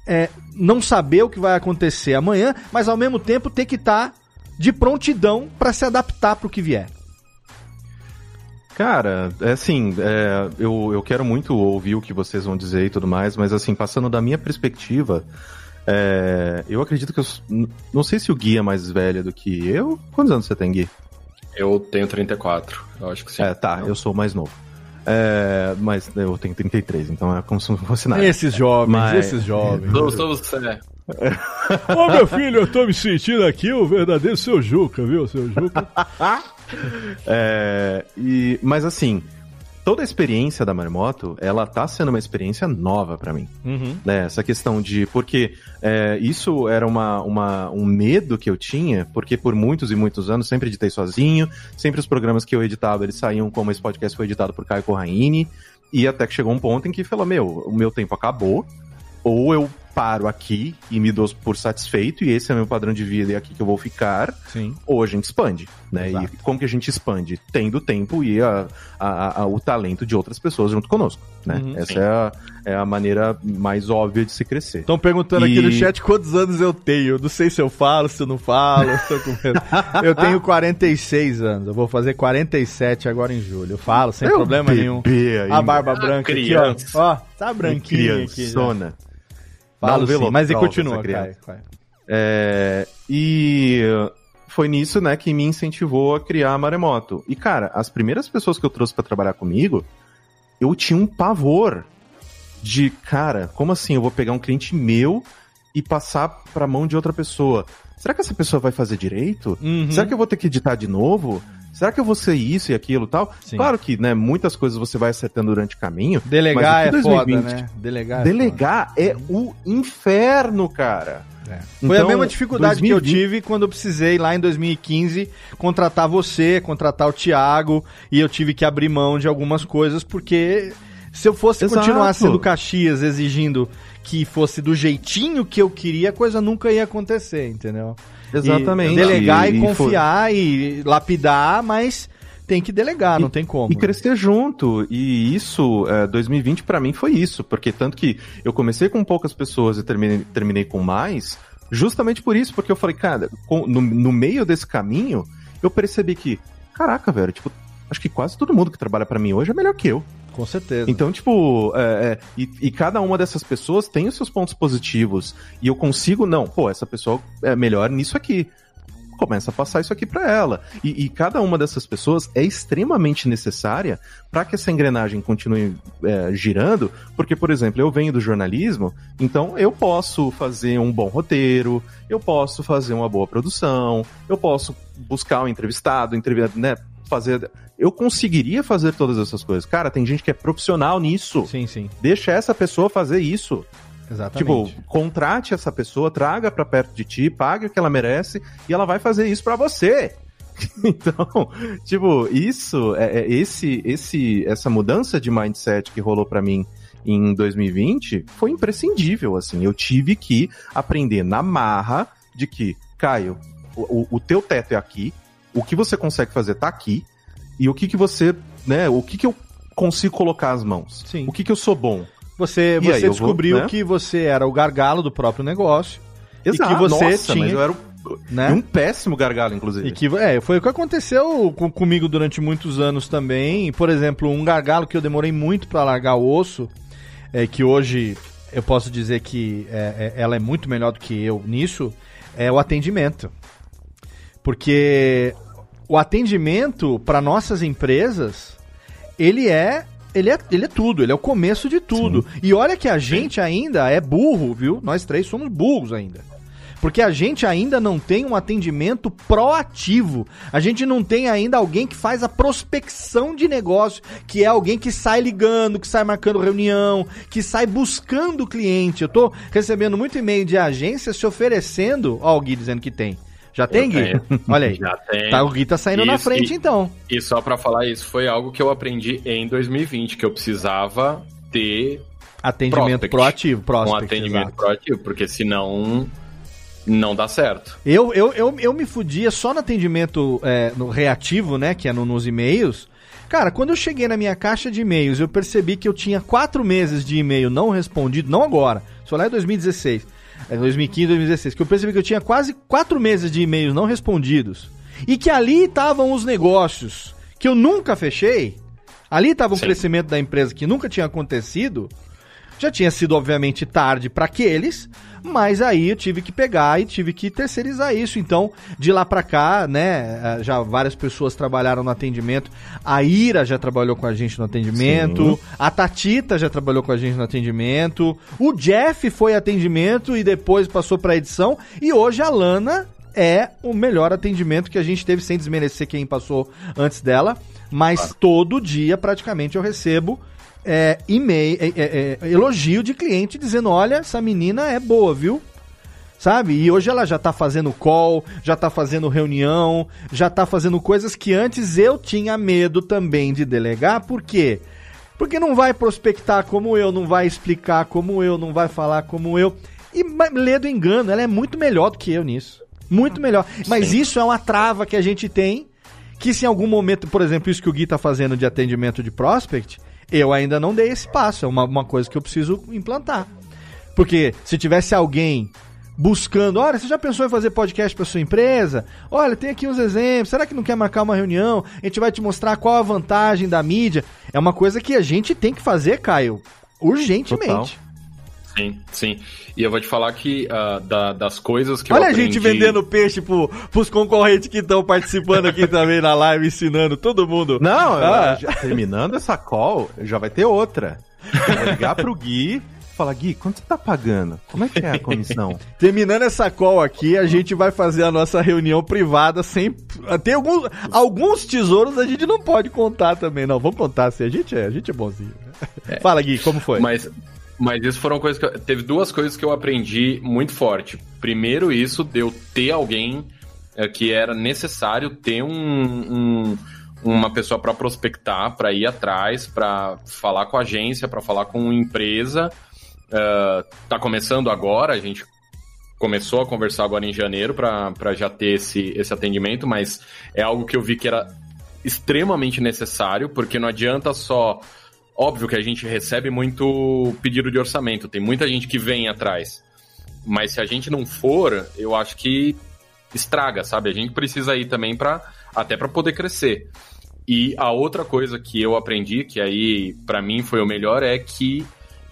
é, não saber o que vai acontecer amanhã, mas ao mesmo tempo ter que estar de prontidão para se adaptar para o que vier? Cara, é assim, é, eu, eu quero muito ouvir o que vocês vão dizer e tudo mais, mas assim, passando da minha perspectiva, é, eu acredito que eu. Não sei se o Gui é mais velho do que eu. Quantos anos você tem, Gui? Eu tenho 34, eu acho que sim. É, tá, eu sou o mais novo. É, mas eu tenho 33, então é como se não fosse nada. Esses jovens, Mas- esses jovens. Sou, sou você. Ô meu filho, eu tô me sentindo aqui o verdadeiro seu Juca, viu? Seu Juca. É, e, mas assim, toda a experiência da Maremoto, ela tá sendo uma experiência nova pra mim. Uhum. né, essa questão de. Porque é, isso era uma, uma, um medo que eu tinha, porque por muitos e muitos anos sempre editei sozinho, sempre os programas que eu editava eles saíam como esse podcast foi editado por Caio Corraine, e até que chegou um ponto em que falou: Meu, o meu tempo acabou, ou eu paro aqui e me dou por satisfeito, e esse é meu padrão de vida e é aqui que eu vou ficar, Sim. ou a gente expande, né? Exato. E como que a gente expande? Tendo tempo e a, a- a- o talento de outras pessoas junto conosco, né? Uhum. Essa é a, é a maneira mais óbvia de se crescer. Estão perguntando aqui E- no chat quantos anos eu tenho. Não sei se eu falo, se eu não falo. eu tô com medo. Eu tenho 46 anos. Eu vou fazer 47 agora em julho. Eu falo sem um problema nenhum. aí, A barba Ah, branca aqui, criança. ó. Ó, tá branquinha aqui. já. Falo sim, mas e continua. Caio. É, e foi nisso, né, que me incentivou a criar a Maremoto. E, cara, as primeiras pessoas que eu trouxe pra trabalhar comigo, eu tinha um pavor de, cara, como assim eu vou pegar um cliente meu e passar pra mão de outra pessoa? Será que essa pessoa vai fazer direito? Uhum. Será que eu vou ter que editar de novo? Será que eu vou ser isso e aquilo e tal? Sim. Claro que, né, muitas coisas você vai acertando durante o caminho. Delegar é o que foda, 2020 né? Delegar é Delegar é o inferno, cara. foda. É. Foi a Então, mesma dificuldade que eu 2020 tive quando eu precisei, lá em 2015, contratar você, contratar o Thiago, e eu tive que abrir mão de algumas coisas, porque se eu fosse Exato. continuar sendo Caxias exigindo que fosse do jeitinho que eu queria, a coisa nunca ia acontecer, entendeu? Exatamente. E delegar e, E- e foi- confiar e lapidar, mas tem que delegar, não tem como. E crescer junto. E isso, é, 2020 pra mim foi isso. Porque tanto que eu comecei com poucas pessoas e terminei, terminei com mais, justamente por isso. Porque eu falei, cara, com- no, no meio desse caminho, eu percebi que, caraca, velho, tipo, acho que quase todo mundo que trabalha pra mim hoje é melhor que eu. Com certeza. Então, tipo, é, é, e, e cada uma dessas pessoas tem os seus pontos positivos. E eu consigo, não, pô, essa pessoa é melhor nisso aqui. Começa a passar isso aqui pra ela. E, e cada uma dessas pessoas é extremamente necessária para que essa engrenagem continue é, girando. Porque, por exemplo, eu venho do jornalismo, então eu posso fazer um bom roteiro, eu posso fazer uma boa produção, eu posso buscar um entrevistado, entrev né, fazer. Eu conseguiria fazer todas essas coisas. Cara, tem gente que é profissional nisso. Sim, sim. Deixa essa pessoa fazer isso. Exatamente. Tipo, contrate essa pessoa, traga pra perto de ti, pague o que ela merece e ela vai fazer isso pra você. Então, tipo, isso, é, é esse, esse, essa mudança de mindset que rolou pra mim em 2020 foi imprescindível, assim. Eu tive que aprender na marra de que, Caio, o- o teu teto é aqui, o que você consegue fazer tá aqui, e o que que você, né, o que que eu consigo colocar as mãos? Sim. O que que eu sou bom? Você, E você aí, eu vou, descobriu né? que você era o gargalo do próprio negócio, que Exato, você nossa, tinha- mas eu era né? um péssimo gargalo, inclusive. E que, é, foi o que aconteceu com- comigo durante muitos anos também. Por exemplo, um gargalo que eu demorei muito pra largar o osso, é que hoje eu posso dizer que é, é- ela é muito melhor do que eu nisso, é o atendimento. Porque o atendimento para nossas empresas, ele é ele é, ele é tudo, ele é o começo de tudo. E olha que a gente ainda é burro, viu? Nós três somos burros ainda. Porque a gente ainda não tem um atendimento proativo. A gente não tem ainda alguém que faz a prospecção de negócio, que é alguém que sai ligando, que sai marcando reunião, que sai buscando cliente. Eu tô recebendo muito e-mail de agência se oferecendo. Ó, o Gui dizendo que tem. Já tem, Gui? Olha aí. Já tem. Tá, o Gui tá saindo na Isso, frente, e- então. E só pra falar isso, foi algo que eu aprendi em 2020, que eu precisava ter Atendimento Prospect. proativo, um prospect, atendimento exato. proativo, porque senão não dá certo. Eu, eu, eu, eu me fudia só no atendimento é, no reativo, né? Que é no- nos e-mails. Cara, quando eu cheguei na minha caixa de e-mails, eu percebi que eu tinha quatro meses de e-mail não respondido, não agora, só lá em 2016, é 2015, 2016, que eu percebi que eu tinha quase quatro meses de e-mails não respondidos e que ali estavam os negócios que eu nunca fechei, ali estava um Sim. crescimento da empresa que nunca tinha acontecido. Já tinha sido, obviamente, tarde para aqueles, mas aí eu tive que pegar e tive que terceirizar isso. Então, de lá para cá, né, eh, já várias pessoas trabalharam no atendimento. A Ira já trabalhou com a gente no atendimento. A Tatita já trabalhou com a gente no atendimento. O Jeff foi atendimento e depois passou para edição. E hoje a Lana é o melhor atendimento que a gente teve, sem desmerecer quem passou antes dela. Mas todo dia, praticamente, eu recebo é, e-mail, é, é, é, elogio de cliente dizendo: olha, essa menina é boa, viu? Sabe? E hoje ela já tá fazendo call, já tá fazendo reunião, já tá fazendo coisas que antes eu tinha medo também de delegar, por quê? Porque não vai prospectar como eu, não vai explicar como eu, não vai falar como eu. E lê do engano, ela é muito melhor do que eu nisso. Muito melhor. Mas Sim. isso é uma trava que a gente tem, que se em algum momento, por exemplo, isso que o Gui tá fazendo de atendimento de prospect, eu ainda não dei esse passo. É uma, uma coisa que eu preciso implantar. Porque se tivesse alguém buscando, olha, você já pensou em fazer podcast para sua empresa? Olha, tem aqui uns exemplos. Será que não quer marcar uma reunião? A gente vai te mostrar qual a vantagem da mídia. É uma coisa que a gente tem que fazer, Caio, urgentemente. Sim, sim. E eu vou te falar que ah, da- das coisas que Olha eu a gente aprendi- vendendo peixe pro, pros concorrentes que estão participando aqui também na live, ensinando todo mundo. Não, Ah. já- terminando essa call, já vai ter outra. Eu vou ligar pro Gui e falar, Gui, quanto você tá pagando? Como é que é a comissão? Terminando essa call aqui, a gente vai fazer a nossa reunião privada sem. Tem alguns, alguns tesouros a gente não pode contar também, não. Vamos contar se a gente é, a gente é bonzinho. Fala, Gui, como foi? Mas, mas isso foram coisas que. eu- teve duas coisas que eu aprendi muito forte. Primeiro, isso de eu ter alguém eh, que era necessário ter um, um- uma pessoa para prospectar, para ir atrás, para falar com a agência, para falar com empresa. Eh, tá começando agora, a gente começou a conversar agora em janeiro para já ter esse, esse atendimento, mas é algo que eu vi que era extremamente necessário, porque não adianta só. Óbvio que a gente recebe muito pedido de orçamento, tem muita gente que vem atrás. Mas se a gente não for, eu acho que estraga, sabe? A gente precisa ir também para até para poder crescer. E a outra coisa que eu aprendi, que aí para mim foi o melhor, é que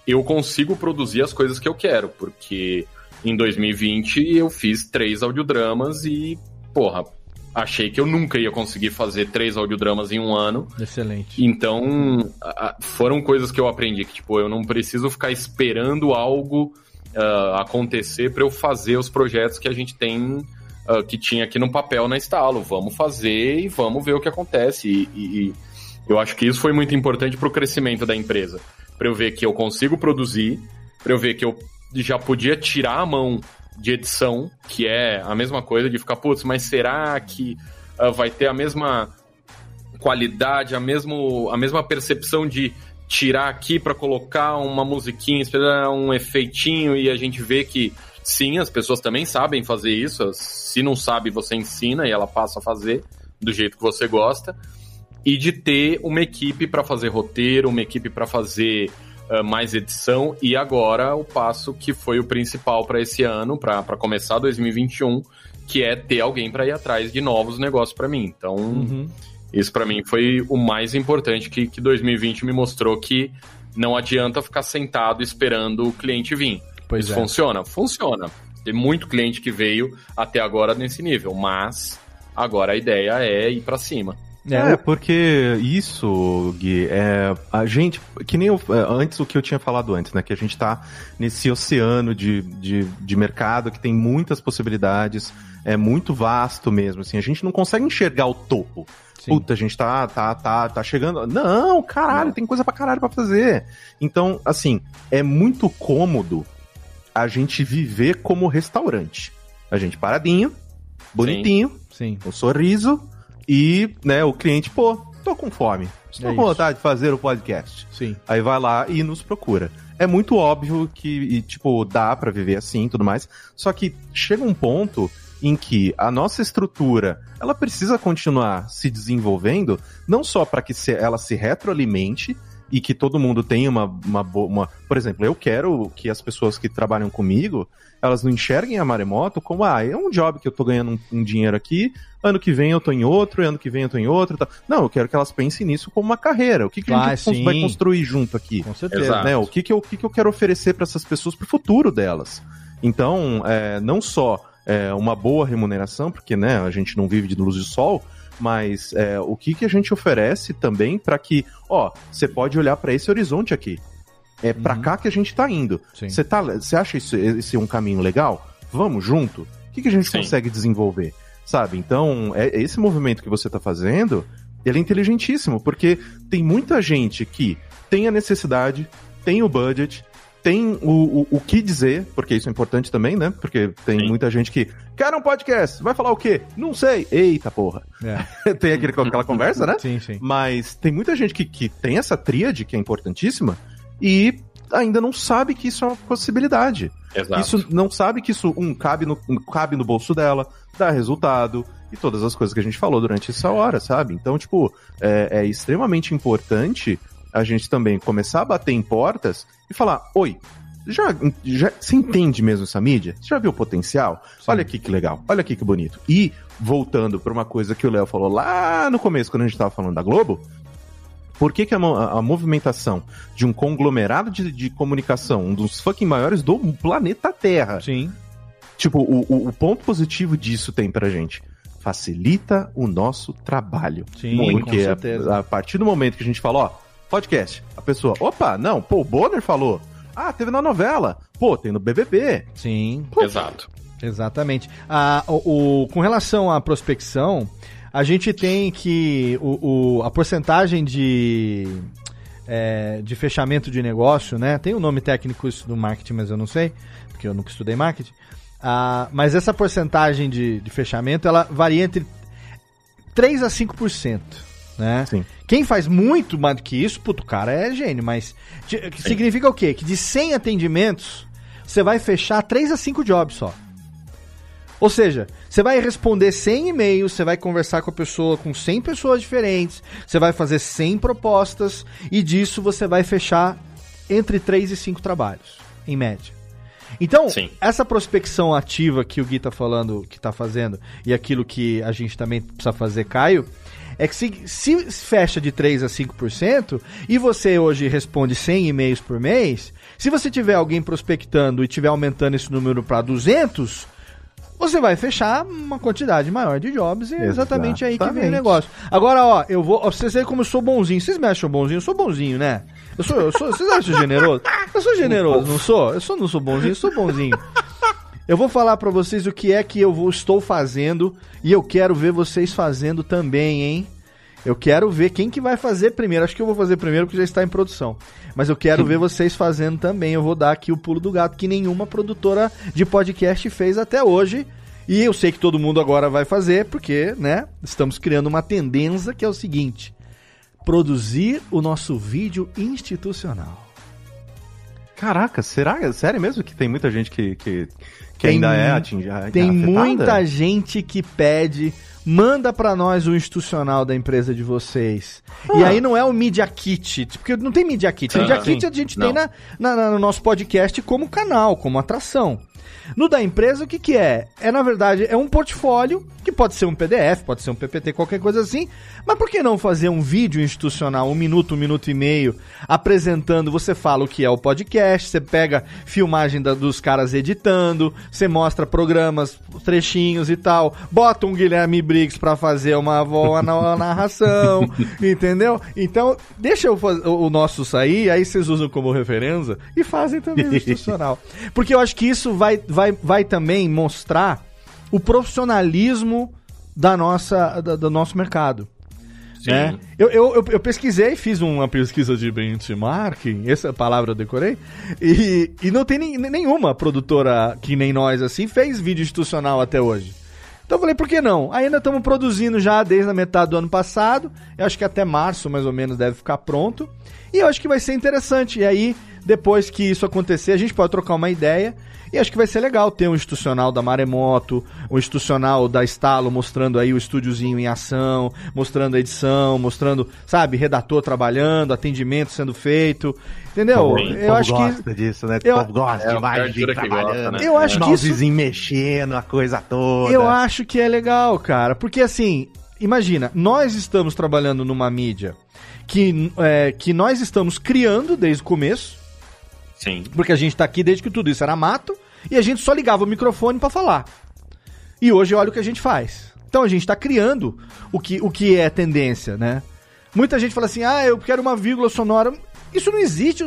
eu consigo produzir as coisas que eu quero, porque em 2020 eu fiz três audiodramas e, porra, achei que eu nunca ia conseguir fazer três audiodramas em um ano. Excelente. Então, foram coisas que eu aprendi que, tipo, eu não preciso ficar esperando algo ah, acontecer para eu fazer os projetos que a gente tem, ah, que tinha aqui no papel na estalo. Vamos fazer e vamos ver o que acontece. E, e- e eu acho que isso foi muito importante para o crescimento da empresa. Para eu ver que eu consigo produzir, para eu ver que eu já podia tirar a mão de edição, que é a mesma coisa de ficar, putz, mas será que ah, vai ter a mesma qualidade, a, mesmo, a mesma percepção de tirar aqui para colocar uma musiquinha, esperar um efeitinho e a gente vê que sim, as pessoas também sabem fazer isso. Se não sabe, você ensina e ela passa a fazer do jeito que você gosta. E de ter uma equipe para fazer roteiro, uma equipe para fazer mais edição e agora o passo que foi o principal para esse ano, para começar 2021, que é ter alguém para ir atrás de novos negócios para mim. Então, Uhum. isso pra mim foi o mais importante que, que 2020 me mostrou que não adianta ficar sentado esperando o cliente vir. Pois Isso é. funciona? Funciona. Tem muito cliente que veio até agora nesse nível, mas agora a ideia é ir pra cima. É, porque isso, Gui, é, a gente, que nem eu, é, antes o que eu tinha falado antes, né? Que a gente tá nesse oceano de, de, de mercado que tem muitas possibilidades, é muito vasto mesmo, assim, a gente não consegue enxergar o topo. Sim. Puta, a gente tá, tá, tá, tá chegando. Não, caralho, não. tem coisa pra caralho pra fazer. Então, assim, é muito cômodo a gente viver como restaurante. A gente paradinho, bonitinho, Sim. Sim. um sorriso, e, né, o cliente, pô, tô com fome. Estou é com vontade de fazer o podcast. Sim. Aí vai lá e nos procura. É muito óbvio que, e, tipo, dá para viver assim e tudo mais. Só que chega um ponto em que a nossa estrutura ela precisa continuar se desenvolvendo, não só para que ela se retroalimente, e que todo mundo tenha uma, uma, uma. Por exemplo, eu quero que as pessoas que trabalham comigo elas não enxerguem a maremoto como, ah, é um job que eu tô ganhando um, um, dinheiro aqui, ano que vem eu tô em outro, ano que vem eu tô em outro. Tá. Não, eu quero que elas pensem nisso como uma carreira. O que, que a gente vai construir junto aqui? Com certeza. Né? O que, que, eu, o que, que eu quero oferecer para essas pessoas pro futuro delas? Então, é, não só é, uma boa remuneração, porque né, a gente não vive de luz de sol, mas é, o que, que a gente oferece também para que, ó, você pode olhar para esse horizonte aqui. É para uhum. cá que a gente tá indo. Você tá, você acha isso, esse um caminho legal? Vamos junto? O que, que a gente Sim. consegue desenvolver? Sabe? Então, é, esse movimento que você tá fazendo, ele é inteligentíssimo, porque tem muita gente que tem a necessidade, tem o budget, tem o, o, o, que dizer, porque isso é importante também, né? Porque tem Sim. muita gente que quer um podcast, vai falar o quê? Não sei. Eita porra. É. tem aquele, aquela conversa, né? Sim, sim. Mas tem muita gente que, que tem essa tríade que é importantíssima e ainda não sabe que isso é uma possibilidade. Exato. Isso não sabe que isso, um, cabe no, cabe no bolso dela, dá resultado, e todas as coisas que a gente falou durante essa hora, sabe? Então, tipo, é, é extremamente importante a gente também começar a bater em portas e falar: oi, já, já se entende mesmo essa mídia? Você já viu o potencial? Sim. Olha aqui que legal, olha aqui que bonito. E voltando para uma coisa que o Léo falou lá no começo, quando a gente estava falando da Globo, por que, que a, a, movimentação de um conglomerado de, de, comunicação, um dos fucking maiores do planeta Terra. Sim. Tipo, o, o, o ponto positivo disso tem pra gente facilita o nosso trabalho. Sim, Porque a, a, partir do momento que a gente fala, ó, podcast, a pessoa, opa, não, pô, o Bonner falou. Ah, teve na novela. Pô, tem no BBB. Sim. Pô, Exato. Exatamente. Ah, o, o, com relação à prospecção, a gente tem que o, o a porcentagem de, é, de fechamento de negócio, né? Tem um nome técnico isso do marketing, mas eu não sei, porque eu nunca estudei marketing. Ah, mas essa porcentagem de, de fechamento, ela varia entre 3 a 5%. Né? Sim. Quem faz muito mais do que isso, puto, cara é gênio, mas significa o quê? Que de 100 atendimentos, você vai fechar 3 a 5 jobs só. Ou seja, você vai responder 100 e-mails, você vai conversar com a pessoa com 100 pessoas diferentes, você vai fazer 100 propostas e disso você vai fechar entre 3 e 5 trabalhos, em média. Então, Sim. essa prospecção ativa que o Gui tá falando, que tá fazendo, e aquilo que a gente também precisa fazer, Caio, é que se, se fecha de 3 a 5% e você hoje responde 100 e-mails por mês, se você tiver alguém prospectando e tiver aumentando esse número para 200, você vai fechar uma quantidade maior de jobs e é exatamente, exatamente. aí que vem o negócio. Agora, ó, eu vou. Ó, vocês veem como eu sou bonzinho. Vocês me acham bonzinho? Eu sou bonzinho, né? Eu sou, eu sou. Vocês acham generoso? Eu sou generoso, não sou? Eu sou, não sou bonzinho, eu sou bonzinho. Eu vou falar para vocês o que é que eu vou, estou fazendo e eu quero ver vocês fazendo também, hein? Eu quero ver quem que vai fazer primeiro. Acho que eu vou fazer primeiro porque já está em produção. Mas eu quero ver vocês fazendo também. Eu vou dar aqui o pulo do gato que nenhuma produtora de podcast fez até hoje. E eu sei que todo mundo agora vai fazer, porque, né, estamos criando uma tendência que é o seguinte: produzir o nosso vídeo institucional. Caraca, será? Sério mesmo que tem muita gente que, que, que tem, ainda é atingida? Tem muita gente que pede manda para nós o institucional da empresa de vocês. Ah. E aí não é o Media Kit, porque não tem Media Kit. Ah, Media Kit a gente não. tem na, na, no nosso podcast como canal, como atração. No da empresa, o que, que é? É, na verdade, é um portfólio, que pode ser um PDF, pode ser um PPT, qualquer coisa assim. Mas por que não fazer um vídeo institucional, um minuto, um minuto e meio, apresentando? Você fala o que é o podcast, você pega filmagem da, dos caras editando, você mostra programas, trechinhos e tal, bota um Guilherme Briggs pra fazer uma boa na- narração, entendeu? Então, deixa eu faz- o o nosso sair, aí vocês usam como referência e fazem também o institucional. Porque eu acho que isso vai, vai, vai também mostrar o profissionalismo da nossa, da- do nosso mercado. Sim. né? Eu, eu, eu, eu pesquisei, fiz uma pesquisa de benchmarking, essa palavra eu decorei, e, e não tem nem- nenhuma produtora que nem nós assim fez vídeo institucional até hoje. Então eu falei, por que não? Ainda estamos produzindo já desde a metade do ano passado, eu acho que até março mais ou menos deve ficar pronto, e eu acho que vai ser interessante. E aí, depois que isso acontecer, a gente pode trocar uma ideia. E acho que vai ser legal ter um institucional da Maremoto, um institucional da Estalo mostrando aí o estúdiozinho em ação, mostrando a edição, mostrando, sabe, redator trabalhando, atendimento sendo feito. Entendeu? Sim, Eu acho que gosta disso, né? eu- O povo gosta É, de o mais pior gente jura que gosta, trabalhando. né? eu acho que isso mexendo, a coisa toda. Eu acho que é legal, cara. Porque assim, imagina, nós estamos trabalhando numa mídia que, é, que nós estamos criando desde o começo, Sim. porque a gente tá aqui desde que tudo isso era mato, e a gente só ligava o microfone pra falar. E hoje olha o que a gente faz. Então a gente tá criando o que, o que é tendência, né? Muita gente fala assim, ah, eu quero uma vírgula sonora. Isso não existe.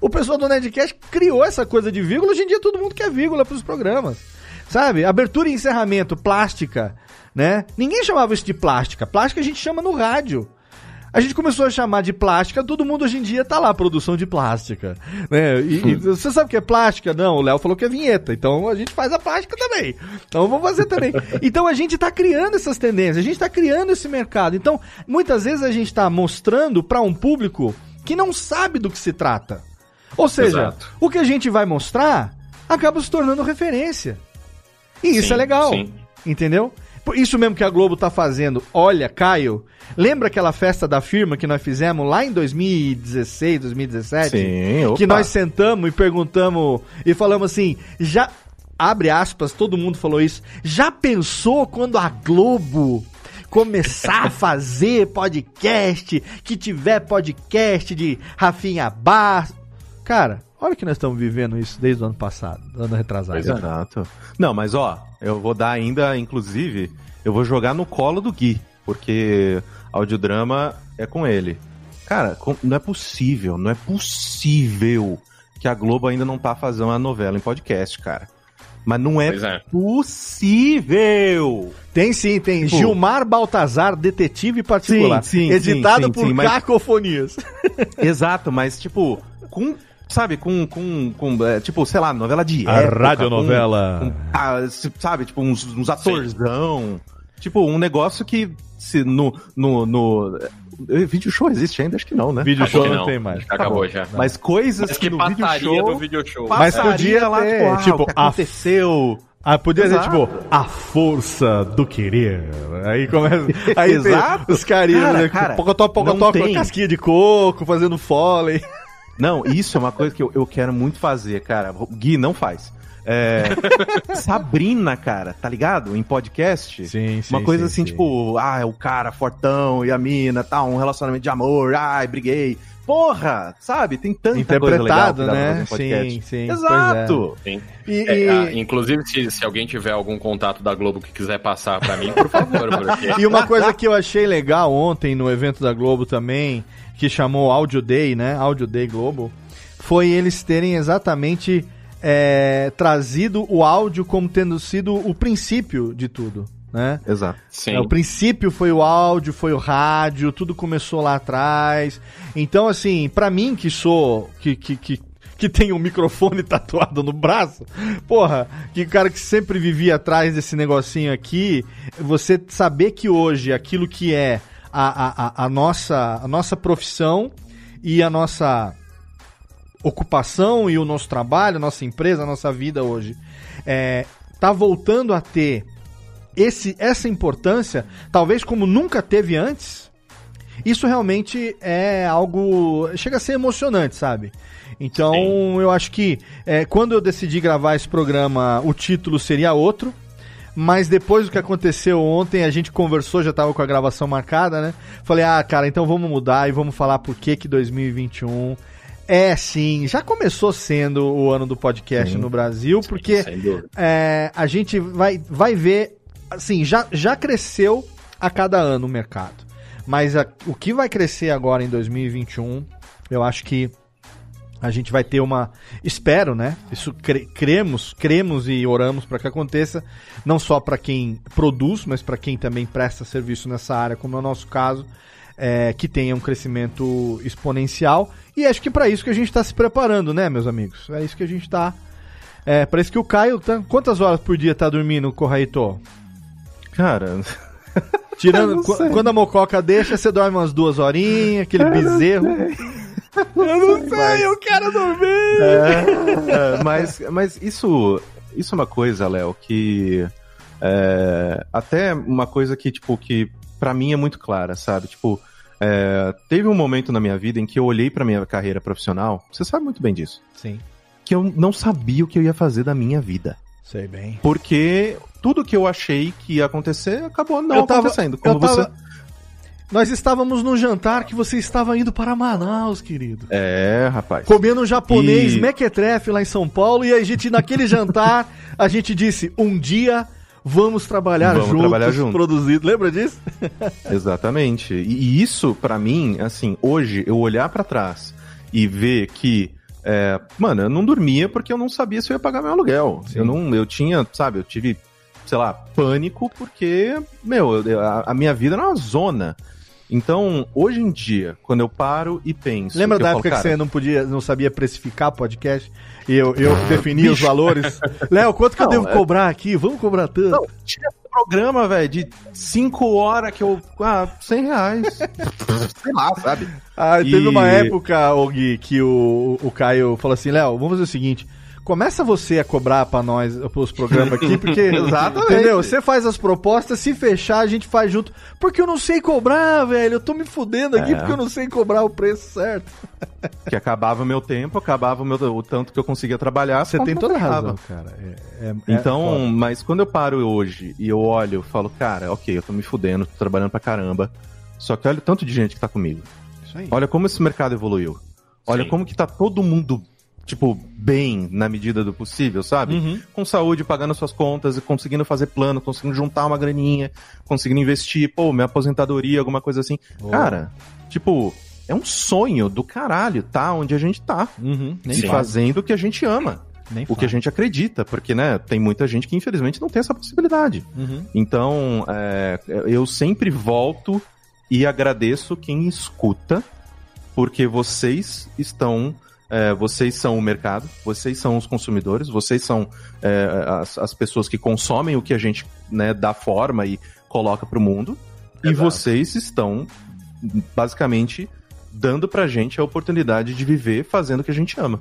O pessoal do Nerdcast criou essa coisa de vírgula. Hoje em dia todo mundo quer vírgula pros programas. Sabe? Abertura e encerramento, plástica, né? Ninguém chamava isso de plástica. Plástica a gente chama no rádio. A gente começou a chamar de plástica, todo mundo hoje em dia tá lá, produção de plástica. Né? E, e você sabe o que é plástica? Não, o Léo falou que é vinheta, então a gente faz a plástica também. Então vamos fazer também. Então a gente tá criando essas tendências, a gente tá criando esse mercado. Então, muitas vezes a gente tá mostrando para um público que não sabe do que se trata. Ou seja, Exato. o que a gente vai mostrar acaba se tornando referência. E isso Sim, é legal. sim. Entendeu? Isso mesmo que a Globo tá fazendo. Olha, Caio, lembra aquela festa da firma que nós fizemos lá em 2016, 2017? Sim, opa. Que nós sentamos e perguntamos e falamos assim, já abre aspas, todo mundo falou isso. Já pensou quando a Globo começar a fazer podcast, que tiver podcast de Rafinha Bar? Cara, olha que nós estamos vivendo isso desde o ano passado, ano retrasado. Pois é. Exato. Não, mas ó, eu vou dar ainda, inclusive, eu vou jogar no colo do Gui, porque audiodrama é com ele. Cara, não é possível, não é possível que a Globo ainda não tá fazendo a novela em podcast, cara. Mas não é, é. possível! Tem sim, tem Tipo- Gilmar Baltazar, detetive particular. Sim, sim, editado sim, sim, por sim, mas- Cacofonias. Exato, mas tipo, com. Sabe, com. com, com é, tipo, sei lá, novela de A época. radionovela. com- com- ah, sabe, tipo, uns, uns atorzão. Tipo, um negócio que. Se no. no, no eh, vídeo show existe ainda? Acho que não, né? Vídeo Acho show não, não. tem mais. Que acabou já. Mas coisas Mas que, que no vídeo show. no video show. Mas podia lá, ter, tipo, ah, tipo, o que a- aconteceu. Ah, podia ser Exato. tipo, a força do querer. Aí começa. Aí Exato. tem os carinhas, Cara, né? cara, pocotó, pocotó com casquinha de coco, fazendo fôlei. Não, isso é uma coisa que eu, eu quero muito fazer, cara. Gui, não faz. É, Sabrina, cara, tá ligado? Em podcast. Sim, Uma coisa assim, tipo, ah, é o cara fortão e a mina, tal, um relacionamento de amor, ai, briguei. Porra, sabe? Tem tanta coisa legal que Interpretado, dá pra fazer né? Sim, sim. Exato! Sim. E, É, e- ah, inclusive, se, se alguém tiver algum contato da Globo que quiser passar pra mim, por favor, porque... E uma coisa que eu achei legal ontem no evento da Globo também, que chamou Audio Day, né? Audio Day Globo, foi eles terem exatamente é, trazido o áudio como tendo sido o princípio de tudo, né? Exato. Sim. É, o princípio foi o áudio, foi o rádio, tudo começou lá atrás. Então, assim, pra mim que sou. que, que, que, que tem um microfone tatuado no braço, porra, que o cara que sempre vivia atrás desse negocinho aqui, você saber que hoje aquilo que é a, a, a, a nossa, a nossa profissão e a nossa ocupação e o nosso trabalho, a nossa empresa, a nossa vida hoje, é, tá voltando a ter esse, essa importância, talvez como nunca teve antes, isso realmente é algo. chega a ser emocionante, sabe? Então Sim. eu acho que é, quando eu decidi gravar esse programa, o título seria outro. Mas depois do que aconteceu ontem, a gente conversou, já tava com a gravação marcada, né? Falei, ah, cara, então vamos mudar e vamos falar por que que 2021 é sim, já começou sendo o ano do podcast Sim. no Brasil, porque é, a gente vai, vai ver assim, já, já cresceu a cada ano o mercado. Mas a- o que vai crescer agora em 2021, eu acho que a gente vai ter uma. Espero, né? Isso cre- cremos, cremos e oramos para que aconteça, não só para quem produz, mas para quem também presta serviço nessa área, como é o nosso caso, é, que tenha um crescimento exponencial. E acho que para isso que a gente está se preparando, né, meus amigos? É isso que a gente está. É, para isso que o Caio tá. Quantas horas por dia tá dormindo, Corraito? Cara, Tirando. Quando a mococa deixa, você dorme umas duas horinhas, aquele bezerro. Eu não sei, eu quero dormir! É, mas, mas isso, isso é uma coisa, Léo, que é, até uma coisa que, tipo, que para mim é muito clara, sabe? Tipo, é, teve um momento na minha vida em que eu olhei pra minha carreira profissional, você sabe muito bem disso, Sim, que eu não sabia o que eu ia fazer da minha vida. Sei bem. Porque tudo que eu achei que ia acontecer acabou não Eu tava- acontecendo. Como eu tava- você. Nós estávamos num jantar que você estava indo para Manaus, querido. É, rapaz. Comendo um japonês E- mequetrefe lá em São Paulo e a gente, naquele jantar, a gente disse, um dia vamos trabalhar Vamos juntos, trabalhar junto. produzido. Lembra disso? Exatamente. E, e isso, pra mim, assim, hoje, eu olhar pra trás e ver que, é, mano, eu não dormia porque eu não sabia se eu ia pagar meu aluguel. Sim. Eu não, eu tinha, sabe, eu tive, sei lá, pânico porque, meu, eu- a, a minha vida era uma zona. Então, hoje em dia, quando eu paro e penso. Lembra eu da falo, época que cara, você não podia, não sabia precificar podcast? E eu, eu definia os valores. Léo, quanto que eu Não, devo é- cobrar aqui? Vamos cobrar tanto. Não, tinha programa, velho, de 5 horas que eu. Ah, 100 reais. Sei lá, sabe? Ah, teve E- uma época, Gui, que o, o Caio falou assim, Léo, vamos fazer o seguinte, começa você a cobrar pra nós, pros programas aqui, porque, Exatamente. entendeu? Você faz as propostas, se fechar, a gente faz junto, porque eu não sei cobrar, velho, eu tô me fudendo aqui É. porque eu não sei cobrar o preço certo. Que acabava o meu tempo, acabava o, meu, o tanto que eu conseguia trabalhar. Você tem toda a razão, cara. É- é- é Então, mas quando eu paro hoje e eu olho, eu falo, cara, ok, eu tô me fudendo, tô trabalhando pra caramba. Só que olha o tanto de gente que tá comigo. Isso aí. Olha como esse mercado evoluiu. Olha Sim. como que tá todo mundo, tipo, bem na medida do possível, sabe? Uhum. Com saúde, pagando suas contas, e conseguindo fazer plano, conseguindo juntar uma graninha, conseguindo investir, pô, minha aposentadoria, alguma coisa assim. Cara, tipo, é um sonho do caralho, tá? Onde a gente tá. Uhum. Nem e fala, fazendo o que a gente ama. nem O que a fala. gente acredita, porque, né, tem muita gente que infelizmente não tem essa possibilidade. Uhum. Então, é, eu sempre volto e agradeço quem escuta, porque vocês estão. É, vocês são o mercado, vocês são os consumidores, vocês são é, as, as pessoas que consomem o que a gente né, dá forma e coloca pro mundo. E Exato. vocês estão, basicamente, dando pra gente a oportunidade de viver fazendo o que a gente ama.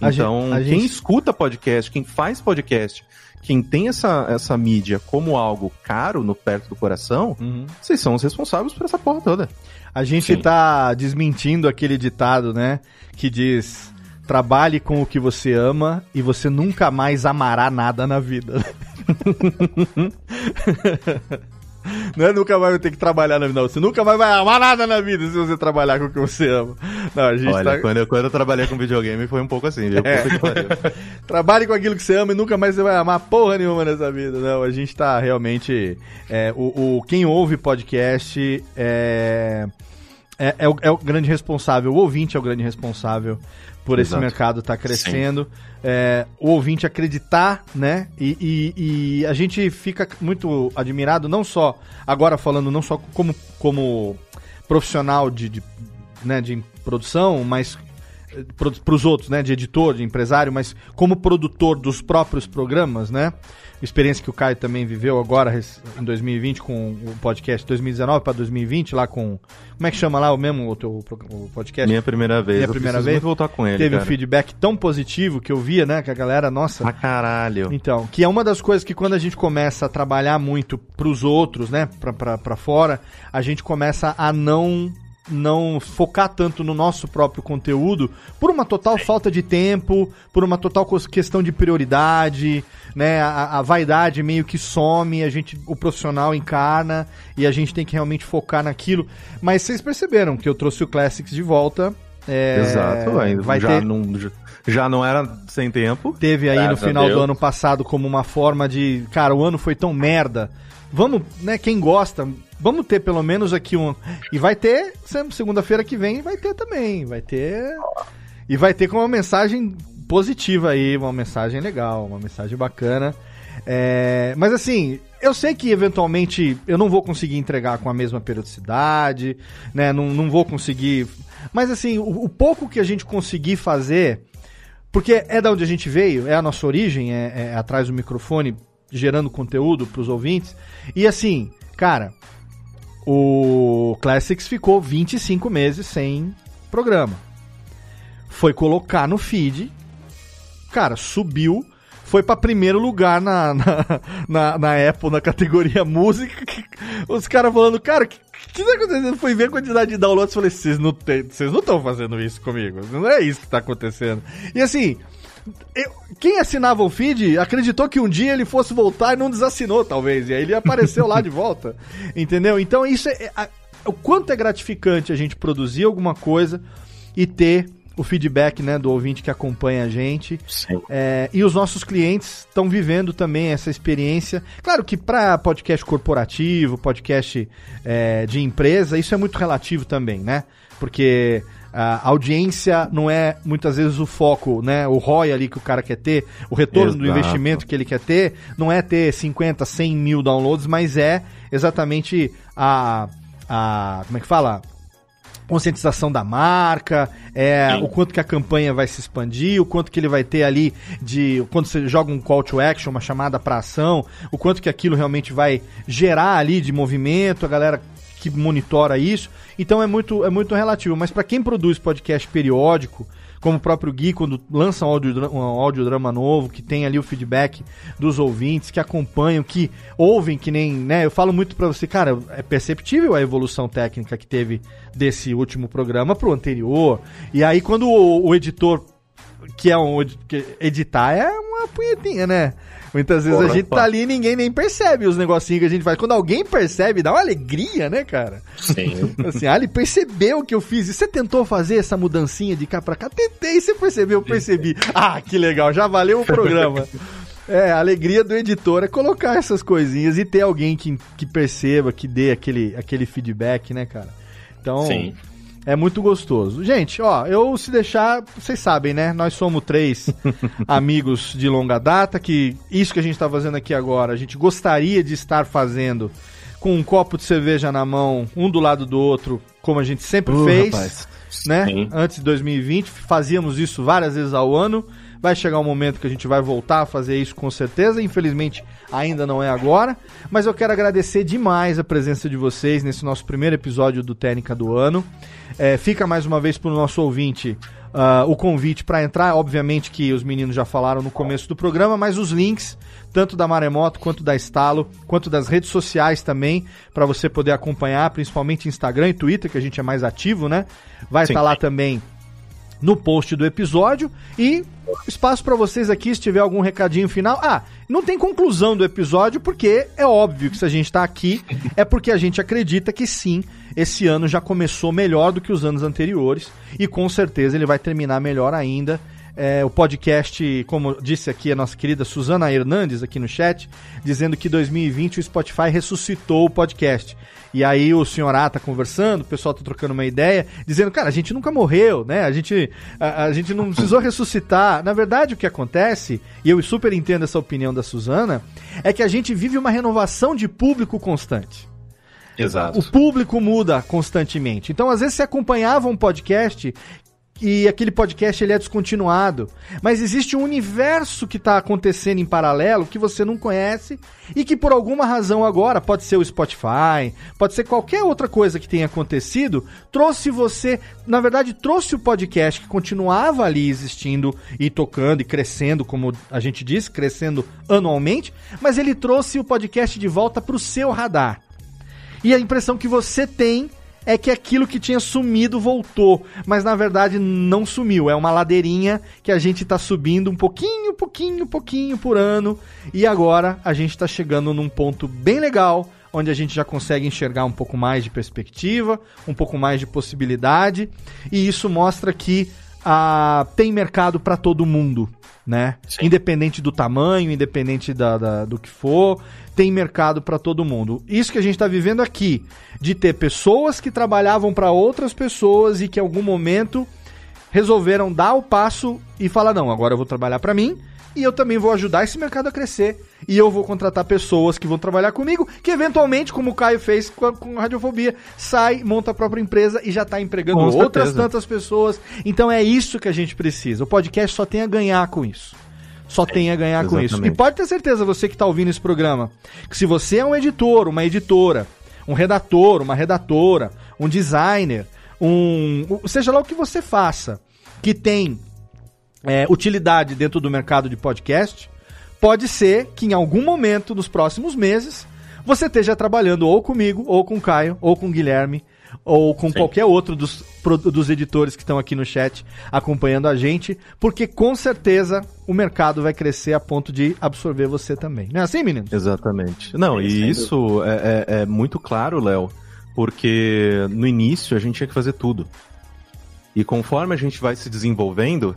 A Então, a quem gente- escuta podcast, quem faz podcast, quem tem essa, essa mídia como algo caro no perto do coração, Uhum. vocês são os responsáveis por essa porra toda. A gente Sim. tá desmentindo aquele ditado, né? Que diz: trabalhe com o que você ama e você nunca mais amará nada na vida. Não é nunca mais vai ter que trabalhar na vida, não. Você nunca mais vai amar nada na vida se você trabalhar com o que você ama. Não, a gente Olha, tá... quando, eu, quando eu trabalhei com videogame foi um pouco assim, viu? É. Trabalhe com aquilo que você ama e nunca mais você vai amar porra nenhuma nessa vida. Não, a gente tá realmente. é, o, o- quem ouve podcast é, é, é o, é o grande responsável, o ouvinte é o grande responsável por esse Exato. mercado estar crescendo. É, o ouvinte acreditar, né? E, e- e a gente fica muito admirado, não só, agora falando não só como, como profissional de, de, né, de produção, mas para os outros, né, de editor, de empresário, mas como produtor dos próprios programas, né? Experiência que o Caio também viveu agora em 2020 com o podcast 2019 para 2020 lá com como é que chama lá o mesmo o teu o podcast? Minha primeira vez. Minha eu primeira vez. voltar com ele, Teve um cara. feedback tão positivo que eu via, né, que a galera, nossa, Pra caralho. então, que é uma das coisas que quando a gente começa a trabalhar muito pros outros, né, pra fora, a gente começa a não não focar tanto no nosso próprio conteúdo por uma total falta de tempo, por uma total questão de prioridade, né, a, a vaidade meio que some, a gente, o profissional encarna e a gente tem que realmente focar naquilo. Mas vocês perceberam que eu trouxe o Classics de volta É, Exato, vai já, ter... não, já não era sem tempo. Teve aí Graças no final do ano passado como uma forma de. Cara, o ano foi tão merda. Vamos, né? Quem gosta, vamos ter pelo menos aqui um. E vai ter, segunda-feira que vem, vai ter também. Vai ter. E vai ter com uma mensagem positiva aí, uma mensagem legal, uma mensagem bacana. É, mas assim, eu sei que eventualmente eu não vou conseguir entregar com a mesma periodicidade, né? Não, não vou conseguir. Mas assim, o, o pouco que a gente conseguir fazer, porque é da onde a gente veio, é a nossa origem, é, é atrás do microfone, gerando conteúdo para os ouvintes. E assim, cara, o Classics ficou 25 meses sem programa. Foi colocar no feed, cara, subiu foi para primeiro lugar na, na, na, na, Apple, na categoria música. Os caras falando, cara, o que, que tá acontecendo? Fui ver a quantidade de downloads e falei, vocês não estão fazendo isso comigo. Não é isso que tá acontecendo. E assim, eu, quem assinava o feed acreditou que um dia ele fosse voltar e não desassinou, talvez. E aí ele apareceu lá de volta. Entendeu? Então isso é, é, o quanto é gratificante a gente produzir alguma coisa e ter o feedback né, do ouvinte que acompanha a gente. É, e os nossos clientes estão vivendo também essa experiência. Claro que para podcast corporativo, podcast é, de empresa, isso é muito relativo também, né? Porque a audiência não é muitas vezes o foco, né? O ROI ali que o cara quer ter, o retorno Exato. do investimento que ele quer ter, não é ter 50, 100 mil downloads, mas é exatamente a. a como é que fala? conscientização da marca, é, o quanto que a campanha vai se expandir, o quanto que ele vai ter ali de quando você joga um call to action, uma chamada para ação, o quanto que aquilo realmente vai gerar ali de movimento, a galera que monitora isso. Então é muito é muito relativo, mas para quem produz podcast periódico, como o próprio Gui, quando lança um audiodrama, um audiodrama novo, que tem ali o feedback dos ouvintes, que acompanham, que ouvem, que nem, né? Eu falo muito para você, cara, é perceptível a evolução técnica que teve desse último programa pro anterior. E aí, quando o, o editor que é um que editar é uma punhetinha, né? Muitas vezes Porra, a gente tá ali e ninguém nem percebe os negocinhos que a gente faz. Quando alguém percebe, dá uma alegria, né, cara? Sim. Assim, ah, ele percebeu que eu fiz. E você tentou fazer essa mudancinha de cá pra cá? Tentei, você percebeu, eu percebi. Ah, que legal, já valeu o programa. É, a alegria do editor é colocar essas coisinhas e ter alguém que, que perceba, que dê aquele, aquele feedback, né, cara? Então, Sim. É muito gostoso. Gente, ó, eu se deixar, vocês sabem, né? Nós somos três amigos de longa data, que isso que a gente está fazendo aqui agora, a gente gostaria de estar fazendo com um copo de cerveja na mão, um do lado do outro, como a gente sempre uh, fez, rapaz. né? Sim. Antes de 2020, fazíamos isso várias vezes ao ano. Vai chegar um momento que a gente vai voltar a fazer isso com certeza. Infelizmente, ainda não é agora. Mas eu quero agradecer demais a presença de vocês nesse nosso primeiro episódio do Técnica do Ano. É, fica mais uma vez para o nosso ouvinte uh, o convite para entrar. Obviamente que os meninos já falaram no começo do programa, mas os links, tanto da Maremoto quanto da Estalo, quanto das redes sociais também, para você poder acompanhar, principalmente Instagram e Twitter, que a gente é mais ativo, né? Vai estar tá lá também no post do episódio e espaço para vocês aqui se tiver algum recadinho final. Ah, não tem conclusão do episódio porque é óbvio que se a gente está aqui é porque a gente acredita que sim, esse ano já começou melhor do que os anos anteriores e com certeza ele vai terminar melhor ainda. É, o podcast, como disse aqui a nossa querida Suzana Hernandes aqui no chat, dizendo que 2020 o Spotify ressuscitou o podcast. E aí o senhor A tá conversando, o pessoal tá trocando uma ideia, dizendo, cara, a gente nunca morreu, né? A gente, a, a gente não precisou ressuscitar. Na verdade, o que acontece, e eu super entendo essa opinião da Suzana, é que a gente vive uma renovação de público constante. Exato. O público muda constantemente. Então, às vezes, você acompanhava um podcast e aquele podcast ele é descontinuado. Mas existe um universo que está acontecendo em paralelo que você não conhece e que por alguma razão agora, pode ser o Spotify, pode ser qualquer outra coisa que tenha acontecido, trouxe você, na verdade, trouxe o podcast que continuava ali existindo e tocando e crescendo, como a gente disse, crescendo anualmente, mas ele trouxe o podcast de volta para o seu radar. E a impressão que você tem é que aquilo que tinha sumido voltou, mas na verdade não sumiu. É uma ladeirinha que a gente está subindo um pouquinho, pouquinho, pouquinho por ano e agora a gente está chegando num ponto bem legal onde a gente já consegue enxergar um pouco mais de perspectiva, um pouco mais de possibilidade, e isso mostra que ah, tem mercado para todo mundo, né? Sim. Independente do tamanho, independente da, da- do que for, tem mercado para todo mundo. Isso que a gente está vivendo aqui, de ter pessoas que trabalhavam para outras pessoas e que em algum momento resolveram dar o passo e falar: não, agora eu vou trabalhar para mim e eu também vou ajudar esse mercado a crescer. E eu vou contratar pessoas que vão trabalhar comigo, que eventualmente, como o Caio fez com a, com a Radiofobia, sai, monta a própria empresa e já tá empregando Com outras certeza. tantas pessoas. Então é isso que a gente precisa. O podcast só tem a ganhar com isso. Só tem a ganhar com isso. E pode ter certeza, você que está ouvindo esse programa, que se você é um editor, uma editora, um redator, uma redatora, um designer, um. Seja lá o que você faça, que tem é, utilidade dentro do mercado de podcast, pode ser que em algum momento nos próximos meses você esteja trabalhando ou comigo, ou com o Caio, ou com o Guilherme, ou com qualquer outro dos, dos editores que estão aqui no chat acompanhando a gente, porque com certeza o mercado vai crescer a ponto de absorver você também. Não é assim, meninos? Exatamente. Não, Sim, e isso é, é- é muito claro, Léo, porque no início a gente tinha que fazer tudo. E conforme a gente vai se desenvolvendo,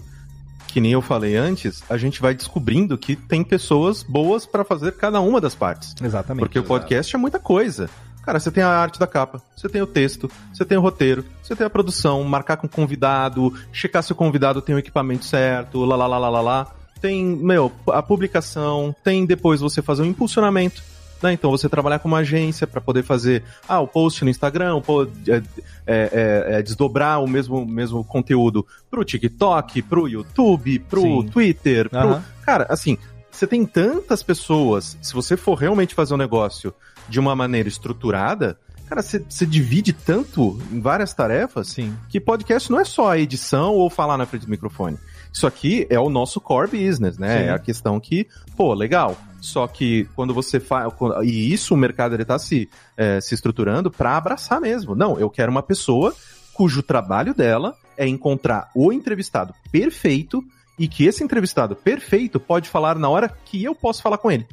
que nem eu falei antes, a gente vai descobrindo que tem pessoas boas para fazer cada uma das partes. Exatamente. Porque o podcast é muita coisa. Cara, você tem a arte da capa, você tem o texto, você tem o roteiro, você tem a produção, marcar com o convidado, checar se o convidado tem o equipamento certo, lá lá lá lá lá lá. Tem, meu, a publicação, tem depois você fazer um impulsionamento. Né? Então você trabalhar com uma agência para poder fader ah, o post no Instagram, pô, é, é, é, desdobrar o mesmo, mesmo conteúdo pro TikTok, pro YouTube, pro Sim. Twitter, pro, Aham. Cara, assim, você tem tantas pessoas, se você for realmente fazer um negócio de uma maneira estruturada, cara, você, você divide tanto em várias tarefas Sim. que podcast não é só a edição ou falar na frente do microfone. Isso aqui é o nosso core business, né? Sim. É a questão que, pô, legal. Só que quando você faz. E isso o mercado ele tá se, eh, se estruturando para abraçar mesmo. Não, eu quero uma pessoa cujo trabalho dela é encontrar o entrevistado perfeito e que esse entrevistado perfeito pode falar na hora que eu posso falar com ele.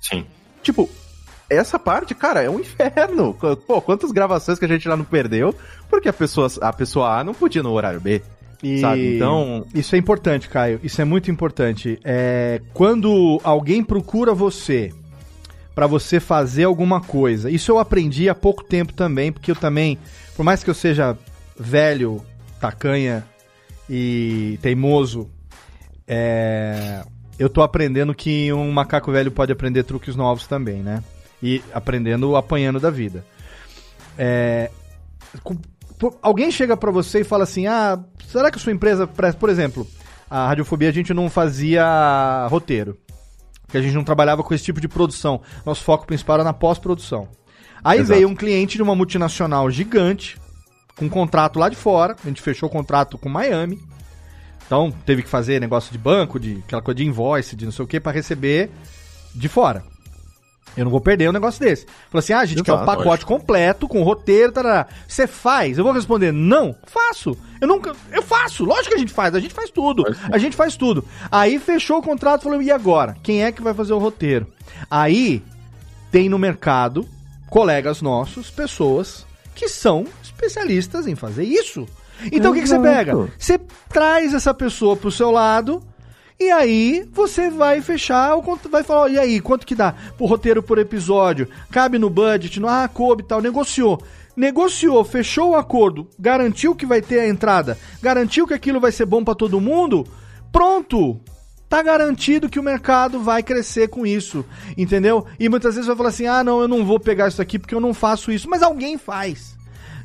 Sim. Tipo, essa parte, cara, é um inferno. Pô, quantas gravações que a gente já não perdeu porque a pessoa, a pessoa A não podia no horário B. E... Sabe? Então- Isso é importante, Caio. Isso é muito importante. É, quando alguém procura você pra você fazer alguma coisa, isso eu aprendi há pouco tempo também, porque eu também, por mais que eu seja velho, tacanha e teimoso, é, eu tô aprendendo que um macaco velho pode aprender truques novos também, né? E aprendendo apanhando da vida. É, alguém chega pra você e fala assim: ah, será que a sua empresa. Por exemplo, a Radiofobia a gente não fazia roteiro. Porque a gente não trabalhava com esse tipo de produção. Nosso foco principal era na pós-produção. Aí Exato. veio um cliente de uma multinacional gigante, com um contrato lá de fora. A gente fechou o contrato com Miami. Então teve que fazer negócio de banco, de aquela coisa de invoice, de não sei o que, pra receber de fora. Eu não vou perder um negócio desse. Falou assim: ah, a gente quer o Exato, pacote lógico. completo, com roteiro, tarará. Você faz? Eu vou responder: não, faço. Eu nunca. Eu faço. Lógico que a gente faz, a gente faz tudo. A gente faz tudo. Aí fechou o contrato falou: e agora? Quem é que vai fazer o roteiro? Aí tem no mercado colegas nossos, pessoas que são especialistas em fazer isso. Então o que, que você Exato. pega? Você traz essa pessoa pro seu lado e aí você vai fechar, vai falar, ó, e aí, quanto que dá pro roteiro por episódio? Cabe no budget? Não, ah, coube e tal, negociou. Negociou, fechou o acordo, garantiu que vai ter a entrada, garantiu que aquilo vai ser bom pra todo mundo, pronto! Tá garantido que o mercado vai crescer com isso, entendeu? E muitas vezes vai falar assim: ah, não, eu não vou pegar isso aqui porque eu não faço isso, mas alguém faz,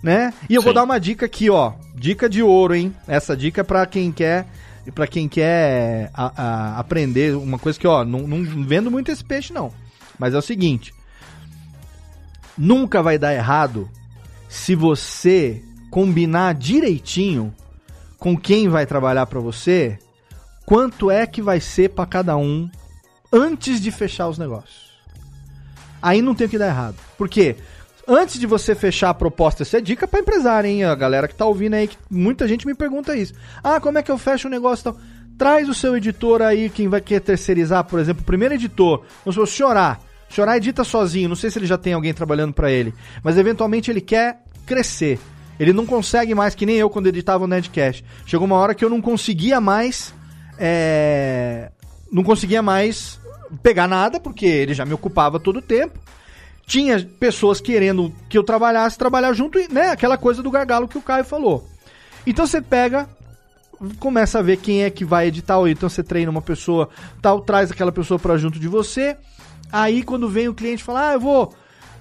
né? E eu vou Sim. dar uma dica aqui, ó, dica de ouro, hein? Essa dica é pra quem quer para quem quer a- a- aprender uma coisa que, ó, não, não vendo muito esse peixe não, mas é o seguinte: nunca vai dar errado se você combinar direitinho com quem vai trabalhar pra você, quanto é que vai ser pra cada um antes de fechar os negócios. Aí não tem o que dar errado. Por quê? Antes de você fechar a proposta, isso é dica pra empresário, hein? A galera que tá ouvindo aí, que muita gente me pergunta isso. Ah, como é que eu fecho o negócio e tal? Traz o seu editor aí, quem vai querer terceirizar, por exemplo, o primeiro editor, vamos supor. O Chorar edita sozinho, não sei se ele já tem alguém trabalhando para ele, mas eventualmente ele quer crescer. Ele não consegue mais, que nem eu quando editava o Nerdcast. Chegou uma hora que eu não conseguia mais. É... Não conseguia mais pegar nada, porque ele já me ocupava todo o tempo. Tinha pessoas querendo que eu trabalhasse, trabalhar junto, né? Aquela coisa do gargalo que o Caio falou. Então você pega, começa a ver quem é que vai editar, ou então você treina uma pessoa, tal, traz aquela pessoa para junto de você. Aí quando vem o cliente fala: "Ah, eu vou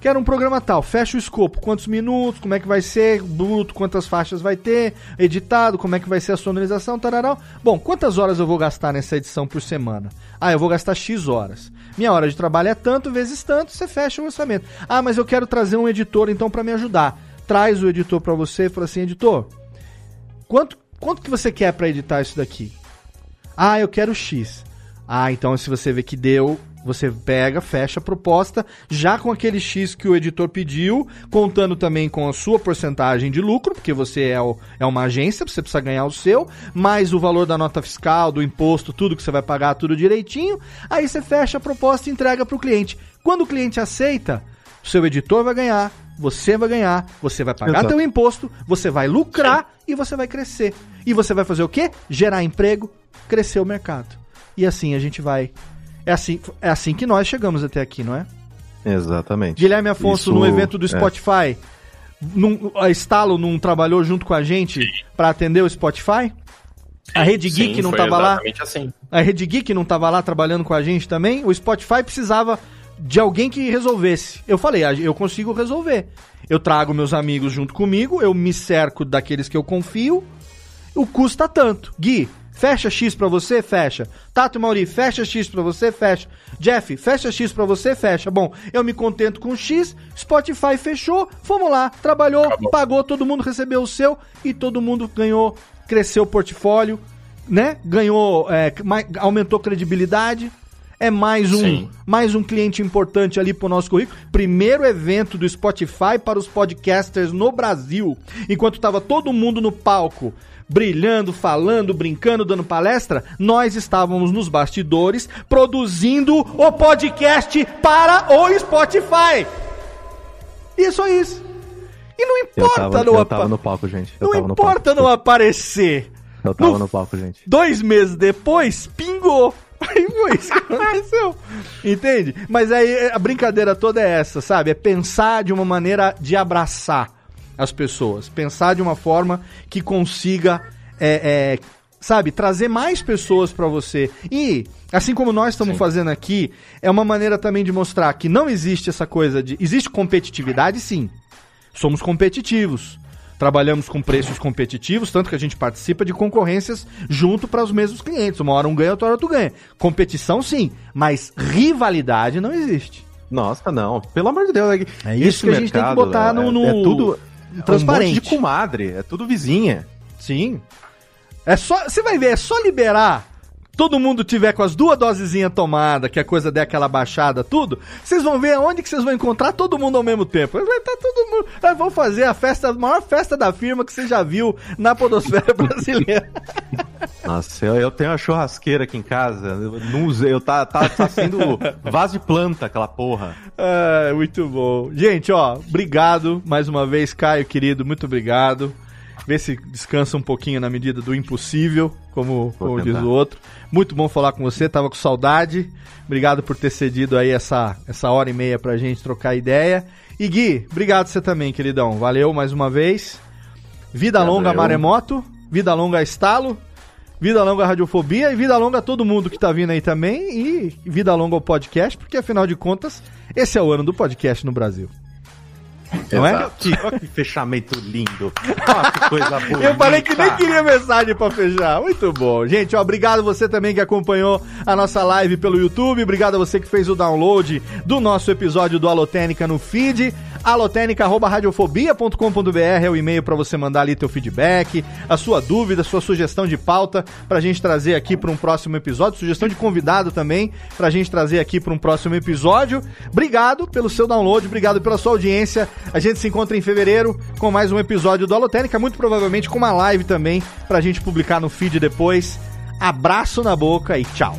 Quero um programa tal, fecha o escopo, quantos minutos, como é que vai ser, bruto, quantas faixas vai ter, editado, como é que vai ser a sonorização, tararau. Bom, quantas horas eu vou gastar nessa edição por semana? Ah, eu vou gastar X horas. Minha hora de trabalho é tanto, vezes tanto, você fecha o orçamento. Ah, mas eu quero trazer um editor então para me ajudar. Traz o editor para você e fala assim, editor, quanto, quanto que você quer para editar isso daqui? Ah, eu quero X. Ah, então se você vê que deu, você pega, fecha a proposta, já com aquele X que o editor pediu, contando também com a sua porcentagem de lucro, porque você é, o, é uma agência, você precisa ganhar o seu, mais o valor da nota fiscal, do imposto, tudo que você vai pagar, tudo direitinho. Aí você fecha a proposta e entrega para o cliente. Quando o cliente aceita, o seu editor vai ganhar, você vai ganhar, você vai pagar Exato. teu imposto, você vai lucrar Sim. e você vai crescer. E você vai fazer o quê? Gerar emprego, crescer o mercado. E assim a gente vai é assim, é assim que nós chegamos até aqui, não é? Exatamente. Guilherme Afonso, Isso, no evento do é. Spotify, é. num, a Estalo não trabalhou junto com a gente para atender o Spotify? A Rede Geek Sim, não estava lá? Assim. A Rede Geek não estava lá trabalhando com a gente também? O Spotify precisava de alguém que resolvesse. Eu falei, ah, eu consigo resolver. Eu trago meus amigos junto comigo, eu me cerco daqueles que eu confio. O custa tanto. Gui, Fecha X pra você? Fecha. Tato Mauri, fecha X pra você? Fecha. Jeff, fecha X pra você? Fecha. Bom, eu me contento com X, Spotify fechou, fomos lá, trabalhou, Acabou. pagou, todo mundo recebeu o seu e todo mundo ganhou, cresceu o portfólio, né? Ganhou, é, aumentou credibilidade. É mais um, mais um cliente importante ali pro nosso currículo. Primeiro evento do Spotify para os podcasters no Brasil. Enquanto tava todo mundo no palco brilhando, falando, brincando, dando palestra, nós estávamos nos bastidores produzindo o podcast para o Spotify. E é só isso. E não importa eu tava, não eu tava no palco, gente. Eu não importa não aparecer. Eu tava no, no palco, gente. Dois meses depois, pingou. Aí foi isso que aconteceu. Entende? Mas aí a brincadeira toda é essa, sabe? É pensar de uma maneira de abraçar as pessoas. Pensar de uma forma que consiga, é, é, sabe, trazer mais pessoas para você. E, assim como nós estamos Sim. fazendo aqui, é uma maneira também de mostrar que não existe essa coisa de. Existe competitividade, sim. Somos competitivos. Trabalhamos com preços competitivos, tanto que a gente participa de concorrências junto para os mesmos clientes. Uma hora um ganha, outra hora tu ganha. Competição, sim, mas rivalidade não existe. Nossa, não. Pelo amor de Deus. É isso que a gente tem que botar no, no... É, é tudo transparente. Um monte de comadre, é tudo vizinha. Sim. É só, você vai ver, é só liberar todo mundo tiver com as duas dosezinhas tomadas, que a coisa der aquela baixada, tudo, vocês vão ver onde que vocês vão encontrar todo mundo ao mesmo tempo. Vai tá todo mundo. Nós vamos fazer a festa, a maior festa da firma que você já viu na podosfera brasileira. Nossa, eu, eu, tenho uma churrasqueira aqui em casa. Eu não usei, eu tá, tá, tá sendo vaso de planta aquela porra. É, muito bom. Gente, ó, obrigado mais uma vez, Caio, querido, muito obrigado. Vê se descansa um pouquinho na medida do impossível, como, como diz o outro. Muito bom falar com você, tava com saudade. Obrigado por ter cedido aí essa, essa hora e meia pra gente trocar ideia. E Gui, obrigado você também, queridão. Valeu mais uma vez. Vida Valeu. longa Maremoto, vida longa Estalo. Vida longa Radiofobia e vida longa a todo mundo que tá vindo aí também. E vida longa ao podcast, porque afinal de contas, esse é o ano do podcast no Brasil. Não é? Que, que fechamento lindo. Oh, que coisa boa. Eu falei que nem queria mensagem pra fechar. Muito bom. Gente, ó, obrigado você também que acompanhou a nossa live pelo YouTube. Obrigado a você que fez o download do nosso episódio do Alotênica no feed. alotênica.radiofobia.com.br é o e-mail para você mandar ali teu feedback, a sua dúvida, a sua sugestão de pauta pra gente trazer aqui para um próximo episódio. Sugestão de convidado também pra gente trazer aqui para um próximo episódio. Obrigado pelo seu download, obrigado pela sua audiência. A gente se encontra em fevereiro com mais um episódio do Alotênica, muito provavelmente com uma live também pra gente publicar no feed depois. Abraço na boca e tchau.